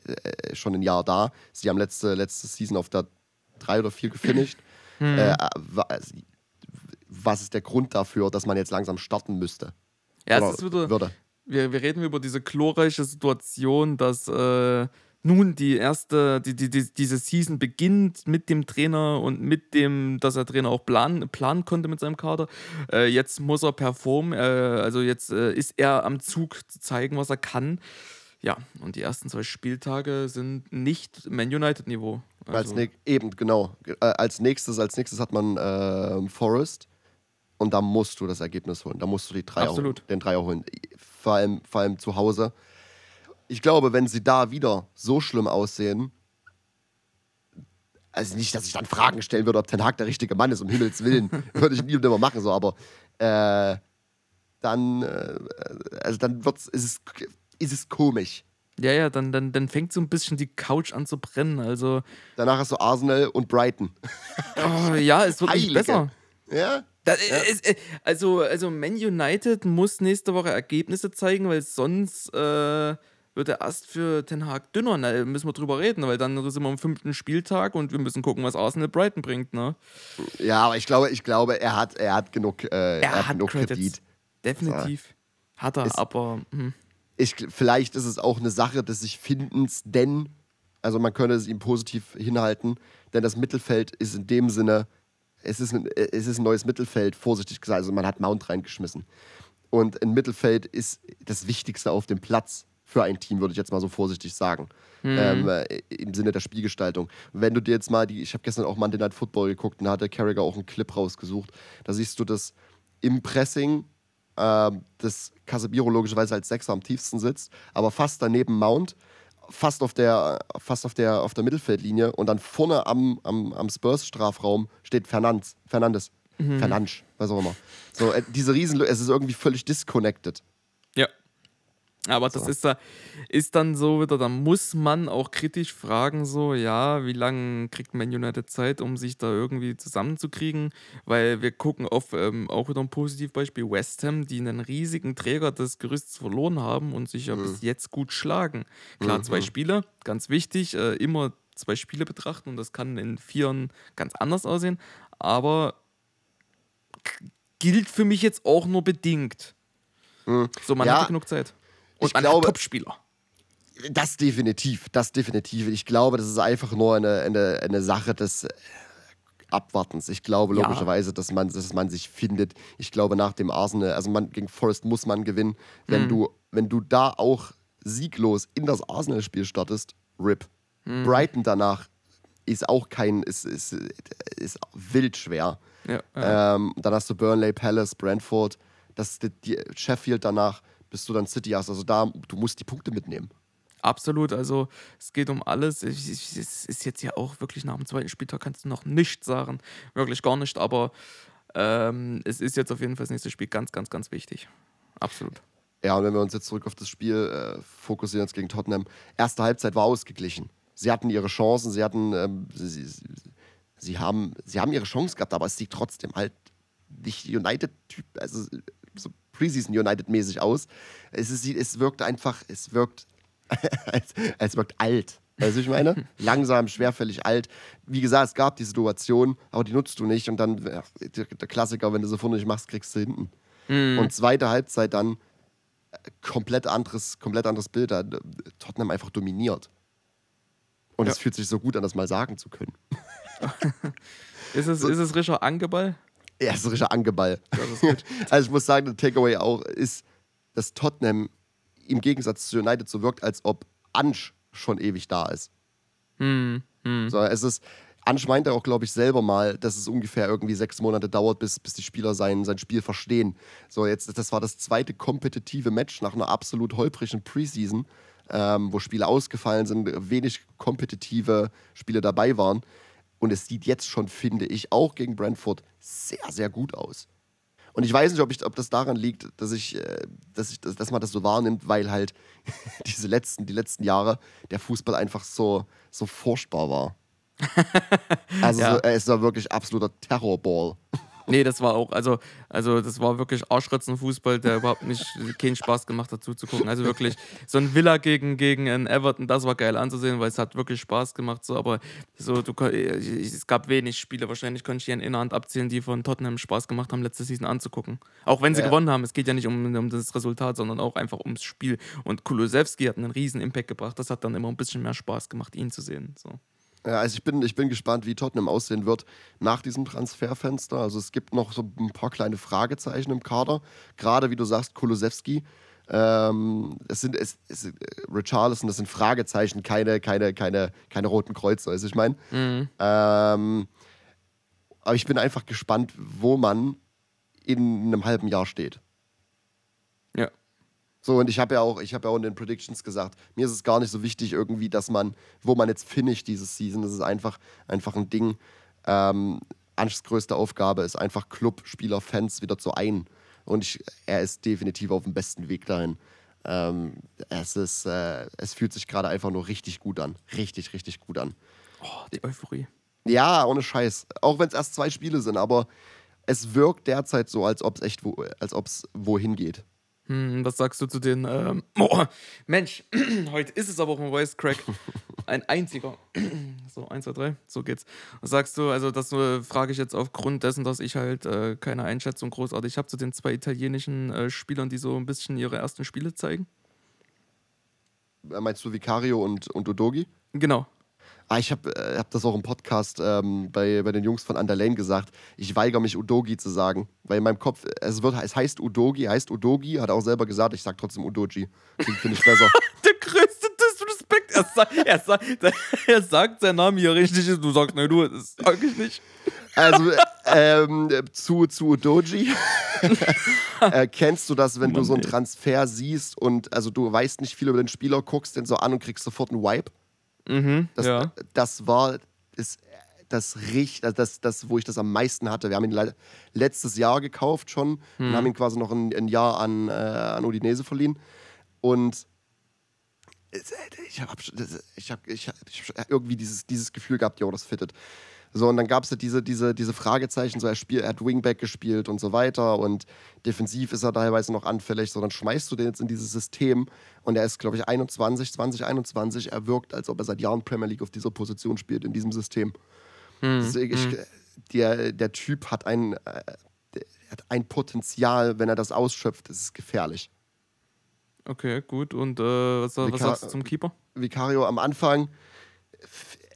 äh, äh, schon ein Jahr da. Sie haben letzte, letzte Season auf der drei oder vier gefinisht. Hm. Äh, was ist der Grund dafür, dass man jetzt langsam starten müsste?
Ja, es ist wieder, würde. Wir, wir reden über diese glorreiche Situation, dass äh, nun die erste, die, die, die, diese Season beginnt mit dem Trainer und mit dem, dass der Trainer auch planen, planen konnte mit seinem Kader. Äh, jetzt muss er performen, äh, also jetzt äh, ist er am Zug zu zeigen, was er kann. Ja, und die ersten zwei Spieltage sind nicht Man United-Niveau.
Also als eben, genau. Äh, als nächstes, als nächstes hat man äh, Forest und da musst du das Ergebnis holen. Da musst du die Dreier Absolut. Holen, den Dreier holen. Vor allem, vor allem zu Hause. Ich glaube, wenn sie da wieder so schlimm aussehen, also nicht, dass ich dann Fragen stellen würde, ob Ten Hag der richtige Mann ist, um Himmels Willen, würde ich nie und immer machen, so, aber äh, dann, äh, also dann wird's, ist es ist es komisch.
Ja, ja, dann, dann, dann fängt so ein bisschen die Couch an zu brennen. Also
Danach hast du Arsenal und Brighton.
Oh, ja, es wird nicht besser.
Ja?
Das, ja. Ist, äh, also, also Man United muss nächste Woche Ergebnisse zeigen, weil sonst äh, wird der Ast für Den Haag dünner. Da müssen wir drüber reden, weil dann sind wir am fünften Spieltag und wir müssen gucken, was Arsenal Brighton bringt. Ne?
Ja, aber ich glaube, ich glaube er, hat, er hat genug, äh, er, er, hat, genug Kredit.
Definitiv. Hat er, ist, aber. Hm
ich, vielleicht ist es auch eine Sache des sich Findens, denn, also man könnte es ihm positiv hinhalten, denn das Mittelfeld ist in dem Sinne, es ist ein, es ist ein neues Mittelfeld, vorsichtig gesagt. Also man hat Mount reingeschmissen. Und ein Mittelfeld ist das Wichtigste auf dem Platz für ein Team, würde ich jetzt mal so vorsichtig sagen. Mhm. Ähm, äh, Im Sinne der Spielgestaltung. Wenn du dir jetzt mal die, ich habe gestern auch Monday Night Football geguckt und da hat der Carragher auch einen Clip rausgesucht. Da siehst du das im Pressing äh, dass Casemiro logischerweise als Sechser am tiefsten sitzt, aber fast daneben Mount, fast auf der, fast auf der, auf der Mittelfeldlinie und dann vorne am, am, am Spurs-Strafraum steht Fernandes. Fernandes. Mhm. Fernandes, was auch immer. So, äh, diese Riesen, es ist irgendwie völlig disconnected.
Ja. Aber das ist, da, ist dann so wieder, da muss man auch kritisch fragen, so, ja, wie lange kriegt Man United Zeit, um sich da irgendwie zusammenzukriegen? Weil wir gucken auf ähm, auch wieder ein Positivbeispiel West Ham, die einen riesigen Träger des Gerüsts verloren haben und sich ja mhm. bis jetzt gut schlagen. Klar, mhm. zwei Spiele, ganz wichtig, äh, immer zwei Spiele betrachten und das kann in Vieren ganz anders aussehen, aber gilt für mich jetzt auch nur bedingt. Mhm. So, man ja. hatte genug Zeit. Und ich glaube, Topspieler.
Das definitiv, das definitiv. Ich glaube, das ist einfach nur eine, eine, eine Sache des äh, Abwartens. Ich glaube logischerweise, ja. dass, man, dass man sich findet. Ich glaube, nach dem Arsenal, also man, gegen Forest muss man gewinnen. Wenn, mhm. du, wenn du da auch sieglos in das Arsenal-Spiel startest, RIP. Mhm. Brighton danach ist auch kein, ist, ist, ist wild schwer. Ja, ja. Ähm, dann hast du Burnley, Palace, Brentford, das, die, die Sheffield danach bis du dann City hast. Also da, du musst die Punkte mitnehmen.
Absolut, also es geht um alles. Es ist jetzt ja auch wirklich nach dem zweiten Spieltag, kannst du noch nichts sagen. Wirklich gar nicht, aber ähm, es ist jetzt auf jeden Fall das nächste Spiel ganz, ganz, ganz wichtig. Absolut.
Ja, und wenn wir uns jetzt zurück auf das Spiel äh, fokussieren, jetzt gegen Tottenham. Erste Halbzeit war ausgeglichen. Sie hatten ihre Chancen, sie hatten, ähm, sie, sie, sie, haben, sie haben ihre Chance gehabt, aber es sieht trotzdem halt nicht United-Typ, also so Preseason United-mäßig aus. Es, ist, es wirkt einfach, es wirkt, als wirkt alt. Weißt du, ich meine? Langsam, schwerfällig, alt. Wie gesagt, es gab die Situation, aber die nutzt du nicht. Und dann, ja, der Klassiker, wenn du so vorne nicht machst, kriegst du hinten. Mhm. Und zweite Halbzeit dann äh, komplett anderes, komplett anderes Bild. Da Tottenham einfach dominiert. Und es fühlt sich so gut an, das mal sagen zu können.
ist, es, so, ist es Richard Angeball?
Ja, das ist ein richtiger Angeball. also ich muss sagen, der Takeaway auch ist, dass Tottenham im Gegensatz zu United so wirkt, als ob Ansch schon ewig da ist.
Hm, hm.
So, es ist, Ansch meinte auch, glaube ich, selber mal, dass es ungefähr irgendwie sechs Monate dauert, bis, bis die Spieler sein, sein Spiel verstehen. So, jetzt, das war das zweite kompetitive Match nach einer absolut holprigen Preseason, ähm, wo Spiele ausgefallen sind, wenig kompetitive Spiele dabei waren. Und es sieht jetzt schon, finde ich, auch gegen Brentford sehr, sehr gut aus. Und ich weiß nicht, ob, ich, ob das daran liegt, dass, ich, äh, dass, ich, dass man das so wahrnimmt, weil halt diese letzten, die letzten Jahre der Fußball einfach so, so furchtbar war. Also
Ja.
so, es war wirklich absoluter Terrorball.
Nee, das war auch, also, also das war wirklich Arschritzenfußball, der überhaupt nicht keinen Spaß gemacht hat zuzugucken. Also wirklich so ein Villa gegen, gegen ein Everton, das war geil anzusehen, weil es hat wirklich Spaß gemacht. So, aber so, du, es gab wenig Spiele, wahrscheinlich konnte ich hier in einer Hand abzählen, die von Tottenham Spaß gemacht haben, letzte Season anzugucken. Auch wenn sie
Ja.
gewonnen haben, es geht ja nicht um, um das Resultat, sondern auch einfach ums Spiel. Und Kulusewski hat einen riesen Impact gebracht. Das hat dann immer ein bisschen mehr Spaß gemacht, ihn zu sehen. So.
Ja, also ich bin, ich bin gespannt, wie Tottenham aussehen wird nach diesem Transferfenster. Also es gibt noch so ein paar kleine Fragezeichen im Kader. Gerade wie du sagst, Kulusewski. Ähm, es sind es, es, äh, Richarlison, das sind Fragezeichen, keine, keine, keine, keine roten Kreuze. Also ich meine,
Mhm.
ähm, aber ich bin einfach gespannt, wo man in einem halben Jahr steht.
Ja.
So, und ich habe ja auch, ich habe ja auch in den Predictions gesagt, mir ist es gar nicht so wichtig irgendwie, dass man, wo man jetzt finisht dieses Season, das ist einfach, einfach ein Ding. Ähm, Anschs größte Aufgabe ist einfach Club, Spieler, Fans wieder zu ein. Und ich, er ist definitiv auf dem besten Weg dahin. Ähm, es, ist, äh, es fühlt sich gerade einfach nur richtig gut an. Richtig, richtig gut an.
Oh, die Euphorie.
Ja, ohne Scheiß. Auch wenn es erst zwei Spiele sind, aber es wirkt derzeit so, als ob es echt wo, als ob es wohin geht.
Hm, was sagst du zu den. Ähm, oh, Mensch, heute ist es aber auch ein Voice Crack. Ein einziger. so, eins, zwei, drei, so geht's. Was sagst du, also das äh, frage ich jetzt aufgrund dessen, dass ich halt äh, keine Einschätzung großartig habe zu den zwei italienischen äh, Spielern, die so ein bisschen ihre ersten Spiele zeigen?
Äh, Meinst du Vicario und, und Udogi?
Genau.
Ah, ich habe äh, hab das auch im Podcast ähm, bei, bei den Jungs von Underlane gesagt. Ich weigere mich, Udogi zu sagen. Weil in meinem Kopf, es, wird, es heißt Udogi, heißt Udogi, hat er auch selber gesagt, ich sag trotzdem Udogi. Finde ich besser.
Der größte Disrespect. Er, sa er, sa er sagt sein Name hier richtig ist. Du sagst, nein, du, das sag ich nicht.
Also ähm, zu, zu Udogi. äh, kennst du das, wenn du
Mann,
so einen. Transfer siehst und also du weißt nicht viel über den Spieler, guckst den so an und kriegst sofort einen Wipe?
Mhm,
Das,
ja.
das war das, das, Richt- also das, das, wo ich das am meisten hatte. Wir haben ihn le- letztes Jahr gekauft schon und haben ihn quasi noch ein, ein Jahr an, äh, an Udinese verliehen. Und ich habe ich hab, ich hab, irgendwie dieses, dieses Gefühl gehabt, jo, das fittet. So, und dann gab es ja diese, diese, diese Fragezeichen, so er, spiel, er hat Wingback gespielt und so weiter und defensiv ist er teilweise noch anfällig, so dann schmeißt du den jetzt in dieses System und er ist, glaube ich, 21, 2021, er wirkt, als ob er seit Jahren Premier League auf dieser Position spielt, in diesem System. Deswegen, ich, der, der Typ hat ein, äh, hat ein Potenzial, wenn er das ausschöpft, das ist gefährlich.
Okay, gut. Und äh, was, was sagst du zum Keeper?
Vicario am Anfang,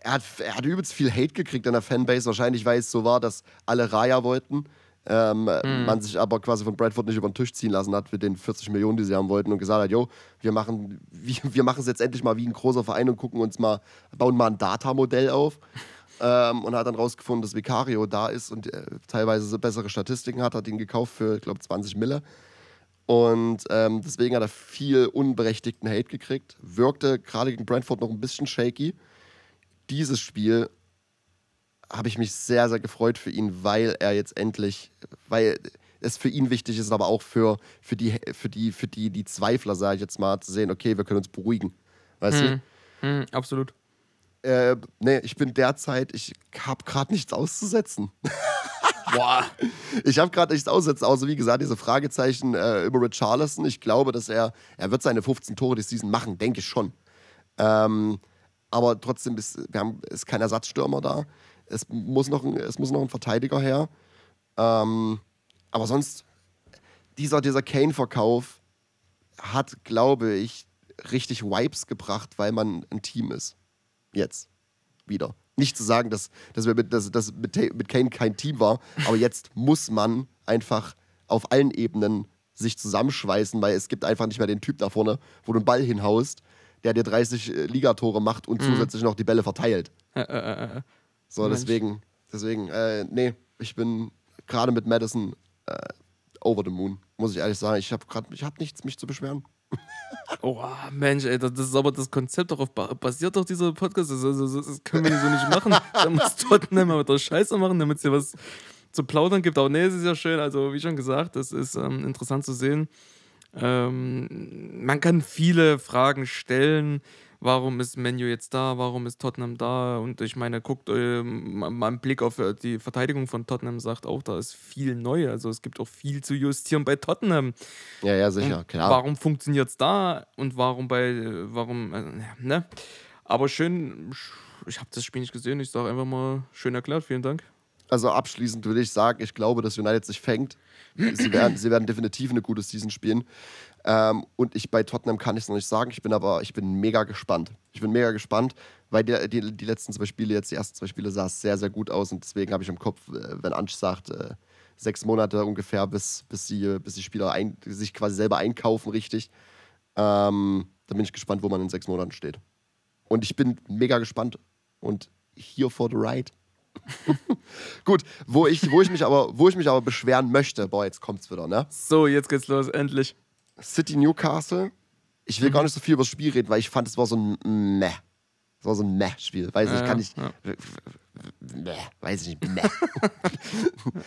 er hat, er hat übelst viel Hate gekriegt in der Fanbase, wahrscheinlich weil es so war, dass alle Raya wollten. Ähm, Man sich aber quasi von Bradford nicht über den Tisch ziehen lassen hat mit den 40 Millionen, die sie haben wollten und gesagt hat, jo, wir machen wir, wir machen es jetzt endlich mal wie ein großer Verein und gucken uns mal, bauen mal ein Datamodell auf. ähm, und hat dann rausgefunden, dass Vicario da ist und äh, teilweise so bessere Statistiken hat, hat ihn gekauft für, ich glaube, 20 Mille. Und ähm, deswegen hat er viel unberechtigten Hate gekriegt. Wirkte gerade gegen Brentford noch ein bisschen shaky. Dieses Spiel habe ich mich sehr, sehr gefreut für ihn, weil er jetzt endlich, weil es für ihn wichtig ist, aber auch für, für, die, für, die, für die, die Zweifler, sage ich jetzt mal, zu sehen, okay, wir können uns beruhigen. Weißt
Hm, hm, absolut.
du? Äh, nee, ich bin derzeit, ich habe gerade nichts auszusetzen.
Boah.
Ich habe gerade nichts aussetzen, außer wie gesagt, diese Fragezeichen äh, über Richarlison. Ich glaube, dass er, er wird seine 15 Tore die Season machen, denke ich schon. Ähm, aber trotzdem ist, wir haben, ist kein Ersatzstürmer da. Es muss noch ein, es muss noch ein Verteidiger her. Ähm, aber sonst, dieser, dieser Kane-Verkauf hat, glaube ich, richtig Vibes gebracht, weil man ein Team ist. Jetzt. Wieder. Nicht zu sagen, dass, dass, wir mit, dass, dass mit, mit Kane kein Team war, aber jetzt muss man einfach auf allen Ebenen sich zusammenschweißen, weil es gibt einfach nicht mehr den Typ da vorne, wo du einen Ball hinhaust, der dir 30 äh, Ligatore macht und mhm. zusätzlich noch die Bälle verteilt. Äh, äh, äh. so, Mensch. deswegen, deswegen, nee, ich bin gerade mit Madison over the moon, muss ich ehrlich sagen. Ich habe gerade, ich habe nichts, mich zu beschweren.
Oh, Mensch, ey, das ist aber das Konzept, darauf basiert doch dieser Podcast. Das, das, das können wir so nicht machen. Da muss Tottenham mal wieder Scheiße machen, damit es hier was zu plaudern gibt. Aber nee, es ist ja schön. Also, wie schon gesagt, es ist ähm, interessant zu sehen. Ähm, man kann viele Fragen stellen warum ist Menu jetzt da, warum ist Tottenham da? Und ich meine, guckt äh, mal einen Blick auf äh, die Verteidigung von Tottenham, sagt auch, da ist viel neu. Also es gibt auch viel zu justieren bei Tottenham.
Ja, ja, sicher, und klar.
Warum funktioniert es da und warum bei, warum, äh, ne? Aber schön, ich habe das Spiel nicht gesehen, ich sage einfach mal, schön erklärt, vielen Dank.
Also abschließend würde ich sagen, ich glaube, dass United sich fängt. Sie werden, sie werden definitiv eine gute Season spielen. Ähm, und ich bei Tottenham kann ich es noch nicht sagen. Ich bin aber, ich bin mega gespannt. Ich bin mega gespannt, weil die, die, die letzten zwei Spiele, jetzt die ersten zwei Spiele, sah es sehr, sehr gut aus. Und deswegen habe ich im Kopf, äh, wenn Ansch sagt, äh, sechs Monate ungefähr, bis, bis, die, bis die Spieler ein, sich quasi selber einkaufen, richtig. Ähm, da bin ich gespannt, wo man in sechs Monaten steht. Und ich bin mega gespannt und here for the ride. Gut, wo ich, wo, ich mich aber, wo ich mich aber beschweren möchte, boah, jetzt kommt's wieder, ne?
So, jetzt geht's los, endlich.
City Newcastle. Ich will mhm. gar nicht so viel über das Spiel reden, weil ich fand, es war so ein Meh. Es war so ein Meh-Spiel. Weiß ich, ja, kann ich. Ja. Meh, weiß ich nicht. Meh.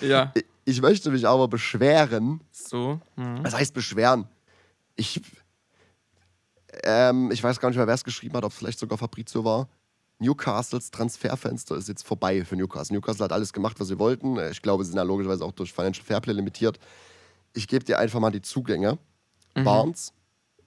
ja.
Ich möchte mich aber beschweren.
So.
Mhm. Was heißt beschweren? Ich. Ähm, ich weiß gar nicht mehr, wer es geschrieben hat, ob es vielleicht sogar Fabrizio war. Newcastles Transferfenster ist jetzt vorbei für Newcastle. Newcastle hat alles gemacht, was sie wollten. Ich glaube, sie sind ja logischerweise auch durch Financial Fairplay limitiert. Ich gebe dir einfach mal die Zugänge. Mhm. Barnes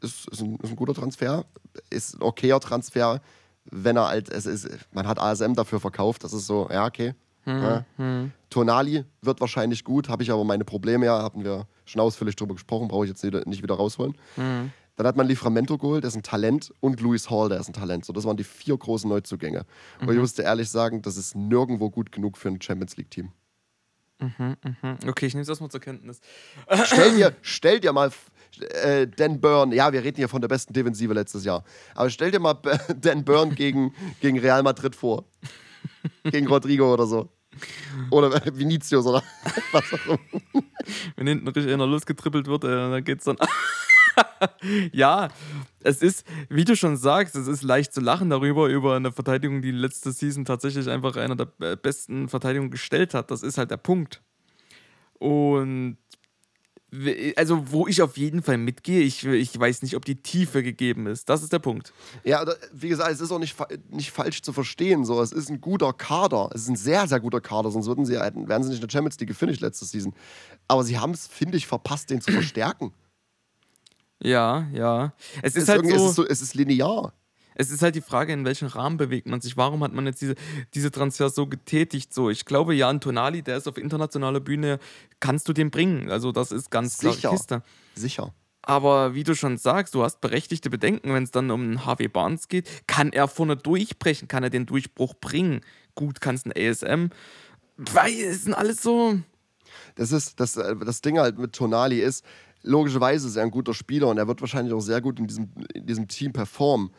ist, ist, ein, ist, ein, guter Transfer, ist ein okayer Transfer, wenn er halt, es ist, man hat ASM dafür verkauft, das ist so, ja, okay. Mhm. Ja. Mhm. Tonali wird wahrscheinlich gut, habe ich aber meine Probleme, ja, hatten wir schon ausführlich drüber gesprochen, brauche ich jetzt nicht wieder rausholen. Mhm. Dann hat man Livramento geholt, der ist ein Talent, und Louis Hall, der ist ein Talent. So, das waren die vier großen Neuzugänge. Mhm. Und ich musste ehrlich sagen, das ist nirgendwo gut genug für ein Champions League-Team.
Mhm, mhm. Okay, ich nehme es erstmal zur Kenntnis.
Stell dir, stell dir mal äh, Dan Burn, ja, wir reden hier von der besten Defensive letztes Jahr, aber stell dir mal Dan Burn gegen, gegen Real Madrid vor. gegen Rodrigo oder so. Oder Vinicius oder was auch immer.
Wenn hinten richtig einer losgetrippelt wird, äh, dann geht's dann. ja, es ist, wie du schon sagst, es ist leicht zu lachen darüber, über eine Verteidigung, die letzte Season tatsächlich einfach einer der besten Verteidigungen gestellt hat. Das ist halt der Punkt. Und also wo ich auf jeden Fall mitgehe, ich, ich weiß nicht, ob die Tiefe gegeben ist. Das ist der Punkt.
Ja, wie gesagt, es ist auch nicht, nicht falsch zu verstehen. So. Es ist ein guter Kader. Es ist ein sehr, sehr guter Kader, sonst würden sie, wären sie nicht in der Champions League gefinisht letzte Season. Aber sie haben es, finde ich, verpasst, den zu verstärken.
Ja, ja.
Es ist, es halt so, es ist so, es ist linear.
Es ist halt die Frage, in welchem Rahmen bewegt man sich. Warum hat man jetzt diese, diese Transfers so getätigt? So, ich glaube, Jan Tonali, der ist auf internationaler Bühne, kannst du den bringen. Also, das ist ganz
klar
Kiste.
Sicher.
Aber wie du schon sagst, du hast berechtigte Bedenken, wenn es dann um HW Barnes geht. Kann er vorne durchbrechen? Kann er den Durchbruch bringen? Gut, kann es ein ASM? Weil es sind alles so.
Das ist das, äh, das Ding halt mit Tonali ist, logischerweise ist er ein guter Spieler und er wird wahrscheinlich auch sehr gut in diesem, in diesem Team performen.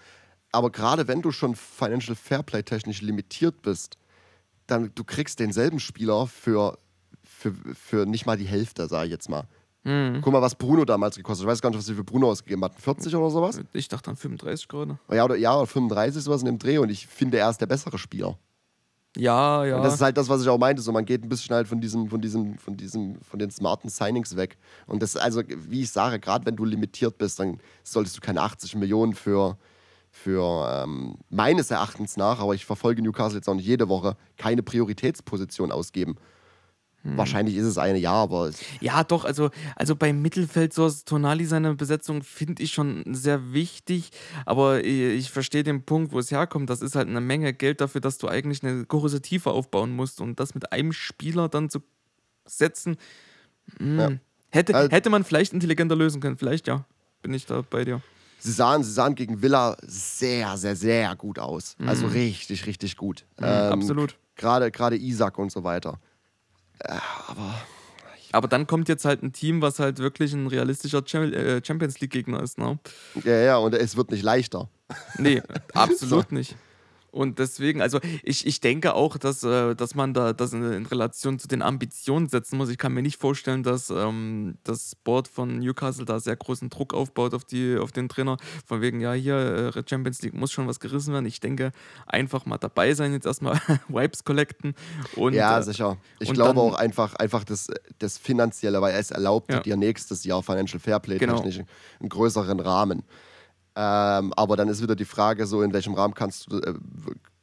Aber gerade wenn du schon Financial Fairplay technisch limitiert bist, dann du kriegst denselben Spieler für, für, für nicht mal die Hälfte, sage ich jetzt mal. Mhm. Guck mal, was Bruno damals gekostet hat. Ich weiß gar nicht, was sie für Bruno ausgegeben hat. 40 oder sowas?
Ich dachte an 35 gerade.
Ja, oder, ja, oder 35 sowas in dem Dreh und ich finde, er ist der bessere Spieler.
Ja, ja.
Und das ist halt das, was ich auch meinte. So, man geht ein bisschen halt von diesem, von diesem, von diesem, von den smarten Signings weg. Und das, also, wie ich sage, gerade wenn du limitiert bist, dann solltest du keine 80 Millionen für, für ähm, meines Erachtens nach, aber ich verfolge Newcastle jetzt auch nicht jede Woche, keine Prioritätsposition ausgeben. Hm. Wahrscheinlich ist es eine, ja, aber.
Ja, doch, also, also beim Mittelfeld, so Tonali seine Besetzung finde ich schon sehr wichtig, aber ich, ich verstehe den Punkt, wo es herkommt. Das ist halt eine Menge Geld dafür, dass du eigentlich eine große Tiefe aufbauen musst und das mit einem Spieler dann zu setzen, hm, ja. hätte, also, hätte man vielleicht intelligenter lösen können. Vielleicht ja, bin ich da bei dir.
sie sahen, sie sahen gegen Villa sehr, sehr, sehr gut aus. Also richtig, richtig gut.
Mhm,
Ähm,
absolut.
Gerade, gerade Isaac und so weiter. Aber
Aber dann kommt jetzt halt ein Team, was halt wirklich ein realistischer äh, Champions League-Gegner ist, ne?
ja, ja, und es wird nicht leichter.
Nee, absolut nicht. Und deswegen, also ich, ich denke auch, dass, äh, dass man da das in, in Relation zu den Ambitionen setzen muss. Ich kann mir nicht vorstellen, dass ähm, das Board von Newcastle da sehr großen Druck aufbaut auf, die, auf den Trainer. Von wegen, ja, hier, äh, Champions League muss schon was gerissen werden. Ich denke, einfach mal dabei sein, jetzt erstmal Vibes collecten. Und,
ja,
äh,
sicher. Ich glaube
dann-
auch einfach, einfach das, das Finanzielle, weil es erlaubt
Ja.
dir nächstes Jahr Financial Fairplay
Genau.
technisch einen größeren Rahmen. Ähm, aber dann ist wieder die Frage, so in welchem Rahmen kannst du, äh,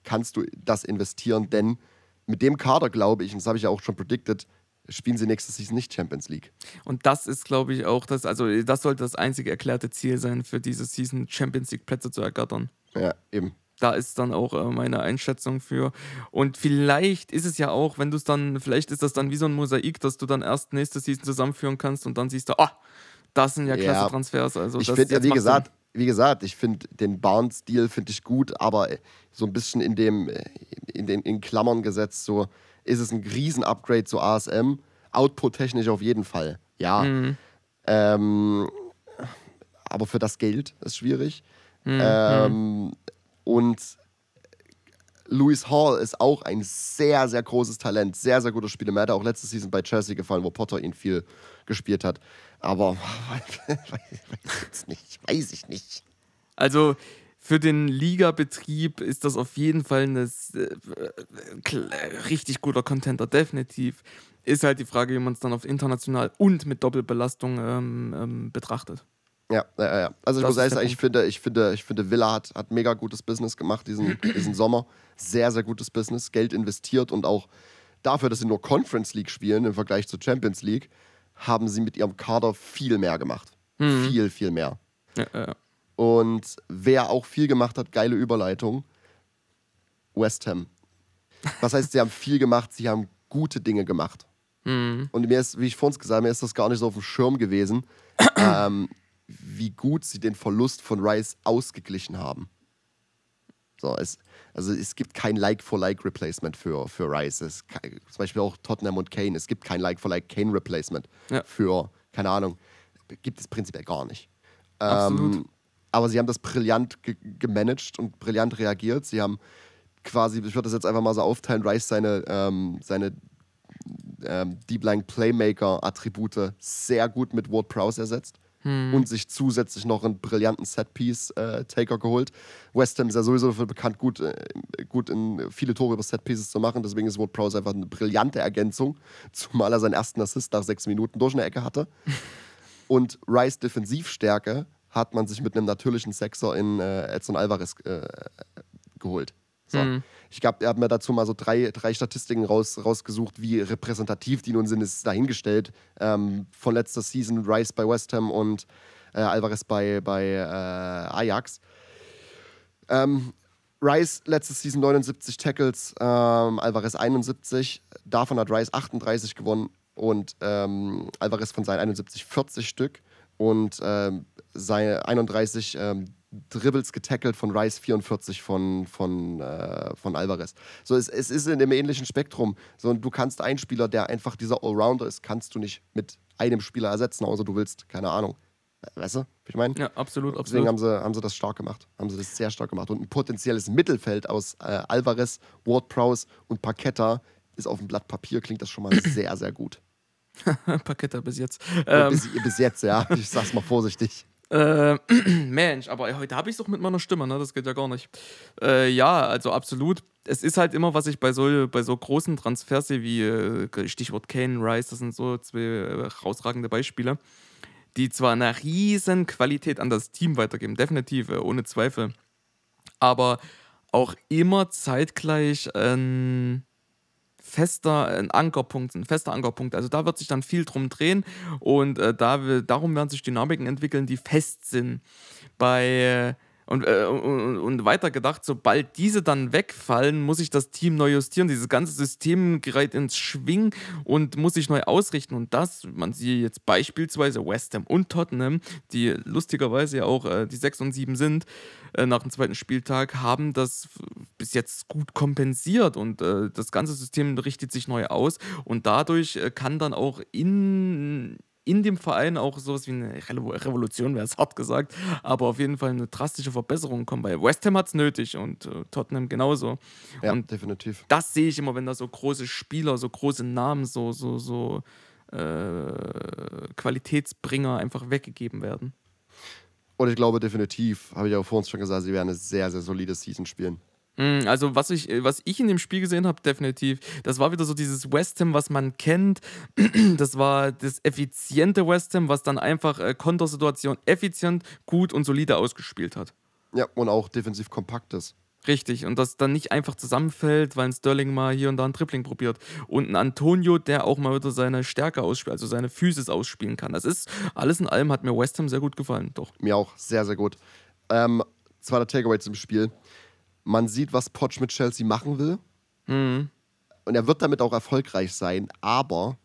kannst du das investieren? Denn mit dem Kader, glaube ich, und das habe ich ja auch schon predicted, spielen sie nächste Season nicht Champions League.
Und das ist, glaube ich, auch das, also das sollte das einzige erklärte Ziel sein, für diese Season Champions League Plätze zu ergattern.
Ja, eben.
Da ist dann auch äh, meine Einschätzung für. Und vielleicht ist es ja auch, wenn du es dann, vielleicht ist das dann wie so ein Mosaik, dass du dann erst nächste Season zusammenführen kannst und dann siehst du, ah, das sind ja klasse
Ja.
Transfers. Also
ich finde,
jetzt
wie gesagt, wie gesagt, ich finde den Barnes-Deal finde ich gut, aber äh, so ein bisschen in dem, äh, in den in Klammern gesetzt, so ist es ein Riesen-Upgrade zu ASM. Output-technisch auf jeden Fall, ja.
Mhm.
Ähm, aber für das Geld ist schwierig.
Mhm.
Ähm, und Louis Hall ist auch ein sehr, sehr großes Talent, sehr, sehr guter Spieler. Mir hat er auch letzte Season bei Chelsea gefallen, wo Potter ihn viel gespielt hat. Aber weiß jetzt nicht, weiß ich nicht.
Also für den Ligabetrieb ist das auf jeden Fall ein äh, richtig guter Contender, definitiv. Ist halt die Frage, wie man es dann auf international und mit Doppelbelastung ähm, ähm, betrachtet.
Ja, ja, ja. Also ich
Das
muss ehrlich sagen, ich finde, ich finde, ich finde, Villa hat, hat mega gutes Business gemacht diesen, diesen Sommer. Sehr, sehr gutes Business, Geld investiert und auch dafür, dass sie nur Conference League spielen im Vergleich zur Champions League, haben sie mit ihrem Kader viel mehr gemacht. Viel, viel mehr.
Ja, ja.
Und wer auch viel gemacht hat, geile Überleitung, West Ham. Was heißt, sie haben viel gemacht, sie haben gute Dinge gemacht. Und mir ist, wie ich vorhin gesagt habe, mir ist das gar nicht so auf dem Schirm gewesen, ähm, wie gut sie den Verlust von Rice ausgeglichen haben. So, es, also es gibt kein Like-for-Like-Replacement für, für Rice. Es, zum Beispiel auch Tottenham und Kane. Es gibt kein Like-for-Like-Kane-Replacement
Ja.
für, keine Ahnung, gibt es prinzipiell gar nicht.
Absolut.
Ähm, aber sie haben das brillant ge gemanagt und brillant reagiert. Sie haben quasi, ich würde das jetzt einfach mal so aufteilen, Rice seine, ähm, seine ähm, Deep Line Playmaker-Attribute sehr gut mit Ward Prowse ersetzt und sich zusätzlich noch einen brillanten Set-Piece-Taker geholt. West Ham ist ja sowieso dafür bekannt, gut, äh, gut in viele Tore über Set-Pieces zu machen. Deswegen ist Ward Prowse einfach eine brillante Ergänzung, zumal er seinen ersten Assist nach sechs Minuten durch eine Ecke hatte. Und Rice Defensivstärke hat man sich mit einem natürlichen Sechser in äh, Edson Alvarez äh, geholt. So. Ich glaube, er hat mir dazu mal so drei, drei Statistiken raus, rausgesucht, wie repräsentativ die nun sind, ist dahingestellt. Ähm, von letzter Season Rice bei West Ham und äh, Alvarez bei, bei äh, Ajax. Ähm, Rice letzte Season 79 Tackles, ähm, Alvarez 71. Davon hat Rice 38 gewonnen und ähm, Alvarez von seinen 71 40 Stück und ähm, seine 31 ähm, Dribbles getackelt von Rice, 44 von, von, äh, von Alvarez. So, es, es ist in dem ähnlichen Spektrum. So, und du kannst einen Spieler, der einfach dieser Allrounder ist, kannst du nicht mit einem Spieler ersetzen, außer du willst, keine Ahnung. Weißt du, ich meine?
ja, absolut,
Deswegen
absolut.
haben sie, haben sie das stark gemacht. Haben sie das sehr stark gemacht. Und ein potenzielles Mittelfeld aus äh, Alvarez, Ward Prowse und Paqueta ist auf dem Blatt Papier, klingt das schon mal sehr, sehr gut.
Paketta bis jetzt. Ähm,
bis, bis jetzt, ja. Ich sag's mal vorsichtig.
Äh, Mensch, aber heute habe ich es doch mit meiner Stimme, ne? Das geht ja gar nicht. Äh, ja, also absolut. Es ist halt immer, was ich bei so, bei so großen Transfers sehe, wie äh, Stichwort Kane, Rice, das sind so zwei äh, herausragende Beispiele, die zwar eine riesen Qualität an das Team weitergeben, definitiv, äh, ohne Zweifel, aber auch immer zeitgleich ein fester ein Ankerpunkt, ein fester Ankerpunkt. Also da wird sich dann viel drum drehen und äh, da, darum werden sich Dynamiken entwickeln, die fest sind. Bei äh, Und, äh, und, und, weiter gedacht, sobald diese dann wegfallen, muss sich das Team neu justieren. Dieses ganze System gerät ins Schwingen und muss sich neu ausrichten. Und das, man sieht jetzt beispielsweise West Ham und Tottenham, die lustigerweise ja auch äh, die 6 und 7 sind, äh, nach dem zweiten Spieltag, haben das bis jetzt gut kompensiert. Und äh, das ganze System richtet sich neu aus. Und dadurch äh, kann dann auch in in dem Verein auch sowas wie eine Revolution, wäre es hart gesagt, aber auf jeden Fall eine drastische Verbesserung kommen, weil West Ham hat es nötig und äh, Tottenham genauso.
Ja,
und
definitiv.
Das sehe ich immer, wenn da so große Spieler, so große Namen, so, so, so äh, Qualitätsbringer einfach weggegeben werden.
Und ich glaube definitiv, habe ich auch vor uns schon gesagt, sie werden eine sehr, sehr solide Season spielen.
Mm, also, was ich, was ich in dem Spiel gesehen habe, definitiv, das war wieder so dieses West Ham, was man kennt. Das war das effiziente West Ham, was dann einfach äh, Kontersituation effizient, gut und solide ausgespielt hat.
Ja, und auch defensiv kompakt ist.
Richtig, und das dann nicht einfach zusammenfällt, weil ein Sterling mal hier und da ein Tripling probiert. Und ein Antonio, der auch mal wieder seine Stärke ausspielt, also seine Physis ausspielen kann. Das ist, alles in allem hat mir West Ham sehr gut gefallen, doch.
Mir auch, sehr, sehr gut. Ähm, zweiter Takeaway zum Spiel man sieht, was Potsch mit Chelsea machen will.
Mhm.
Und er wird damit auch erfolgreich sein, aber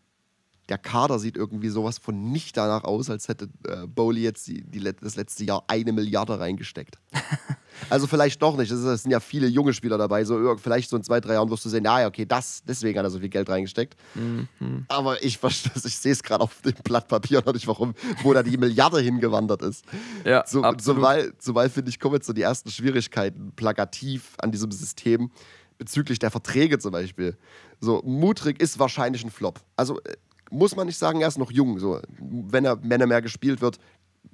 der Kader sieht irgendwie sowas von nicht danach aus, als hätte äh, Bowley jetzt die, die, das letzte Jahr eine Milliarde reingesteckt. also vielleicht doch nicht. Es sind ja viele junge Spieler dabei. So, vielleicht so in zwei, drei Jahren wirst du sehen, naja, okay, das, deswegen hat er so viel Geld reingesteckt.
Mhm.
Aber ich, ich sehe es gerade auf dem Blatt Papier noch nicht, warum, wo da die Milliarde hingewandert ist.
Ja,
so. Zumal, zumal finde ich, kommen jetzt so die ersten Schwierigkeiten plakativ an diesem System bezüglich der Verträge zum Beispiel. So, Mutrig ist wahrscheinlich ein Flop. Also äh, muss man nicht sagen, er ist noch jung. So, wenn er, wenn er mehr gespielt wird,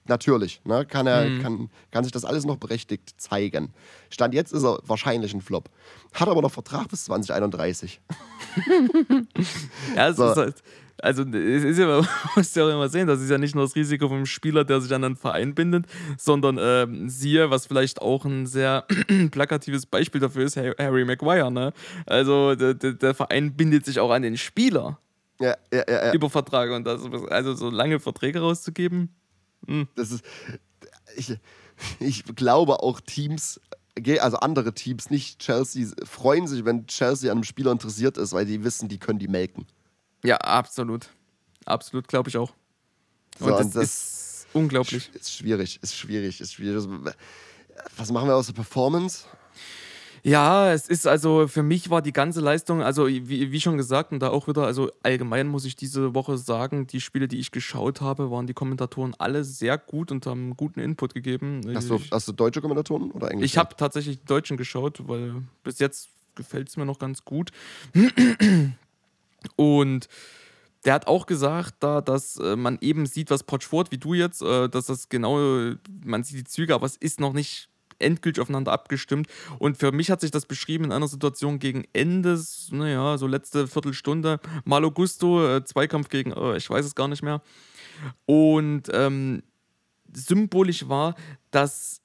natürlich, ne, kann, er, mhm. kann, kann sich das alles noch berechtigt zeigen. Stand jetzt ist er wahrscheinlich ein Flop. Hat aber noch Vertrag bis 2031.
ja, so. ist halt, also es ist ja, man muss ja auch immer sehen, das ist ja nicht nur das Risiko vom Spieler, der sich an einen Verein bindet, sondern äh, siehe, was vielleicht auch ein sehr plakatives Beispiel dafür ist, Harry Maguire, ne? Also der, der Verein bindet sich auch an den Spieler.
Ja, ja, ja.
Über Verträge und das, also so lange Verträge rauszugeben. Hm.
Das ist. Ich, ich glaube auch Teams, also andere Teams, nicht Chelsea, freuen sich, wenn Chelsea an einem Spieler interessiert ist, weil die wissen, die können die melken.
Ja, absolut. Absolut, glaube ich auch.
Und, so,
das,
und das
ist unglaublich.
Ist schwierig, ist schwierig, ist schwierig. Was machen wir aus der Performance?
Ja, es ist also für mich war die ganze Leistung, also wie, wie, schon gesagt, und da auch wieder, also allgemein muss ich diese Woche sagen, die Spiele, die ich geschaut habe, waren die Kommentatoren alle sehr gut und haben guten Input gegeben.
Hast du, hast du deutsche Kommentatoren oder Englisch?
Ich habe tatsächlich die Deutschen geschaut, weil bis jetzt gefällt es mir noch ganz gut. Und der hat auch gesagt, da, dass äh, man eben sieht, was Potschford, wie du jetzt, äh, dass das genau, man sieht die Züge, aber es ist noch nicht endgültig aufeinander abgestimmt. Und für mich hat sich das beschrieben in einer Situation gegen Ende, naja, so letzte Viertelstunde. Malo Gusto, äh, Zweikampf gegen, äh, ich weiß es gar nicht mehr. Und ähm, symbolisch war, dass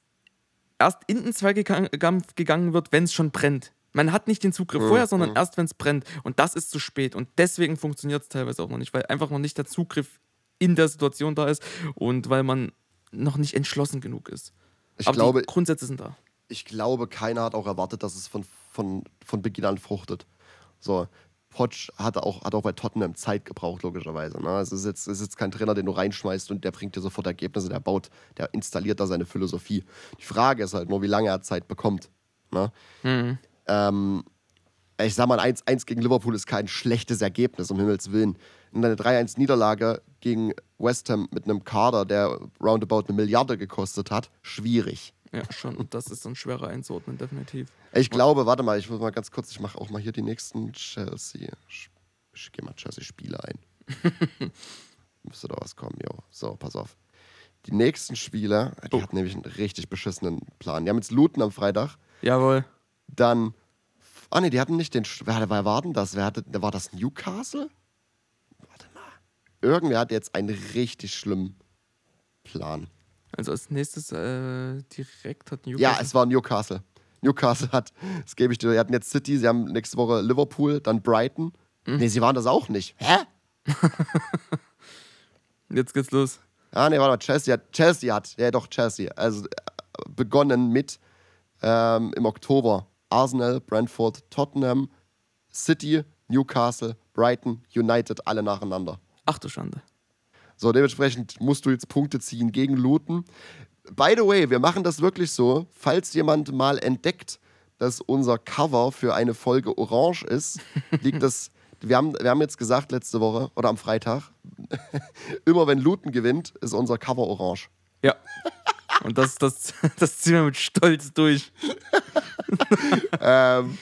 erst in den Zweikampf gegangen wird, wenn es schon brennt. Man hat nicht den Zugriff mhm. vorher, sondern erst, wenn es brennt. Und das ist zu spät. Und deswegen funktioniert es teilweise auch noch nicht, weil einfach noch nicht der Zugriff in der Situation da ist und weil man noch nicht entschlossen genug ist.
Ich Aber glaube,
die Grundsätze sind da.
Ich glaube, keiner hat auch erwartet, dass es von, von, von Beginn an fruchtet. So, Potsch hat auch, hat auch bei Tottenham Zeit gebraucht, logischerweise. Ne? Es, ist jetzt, es ist jetzt kein Trainer, den du reinschmeißt und der bringt dir sofort Ergebnisse, der baut, der installiert da seine Philosophie. Die Frage ist halt nur, wie lange er Zeit bekommt. Ne?
Mhm.
Ähm, ich sag mal, 1-1 gegen Liverpool ist kein schlechtes Ergebnis, um Himmels Willen. Und eine 3-1-Niederlage gegen West Ham mit einem Kader, der roundabout eine Milliarde gekostet hat, schwierig.
Ja, schon. Und das ist dann schwerer einzuordnen, definitiv.
Ich glaube, warte mal, ich muss mal ganz kurz, ich mache auch mal hier die nächsten Chelsea. Ich gehe mal Chelsea-Spiele ein. Müsste da was kommen, jo. So, pass auf. Die nächsten Spiele, die oh. hatten nämlich einen richtig beschissenen Plan. Die haben jetzt Luton am Freitag.
Jawohl.
Dann. Ah, ne, die hatten nicht den. Wer, wer war denn das? Wer hatte, war das Newcastle? Irgendwer hat jetzt einen richtig schlimmen Plan.
Also als nächstes äh, direkt hat
Newcastle. Ja, es war Newcastle. Newcastle hat, das gebe ich dir, die hatten jetzt City, sie haben nächste Woche Liverpool, dann Brighton. Mhm. Nee, sie waren das auch nicht. Hä?
jetzt geht's los.
Ah, nee, warte mal, Chelsea hat, Chelsea hat, ja doch, Chelsea. Also begonnen mit ähm, im Oktober Arsenal, Brentford, Tottenham, City, Newcastle, Brighton, United, alle nacheinander.
Ach du Schande.
So, dementsprechend musst du jetzt Punkte ziehen gegen Luton. By the way, wir machen das wirklich so, falls jemand mal entdeckt, dass unser Cover für eine Folge orange ist, liegt das. Wir haben, wir haben jetzt gesagt letzte Woche oder am Freitag, immer wenn Luton gewinnt, ist unser Cover orange.
Ja. Und das, das, das ziehen wir mit Stolz durch.
ähm,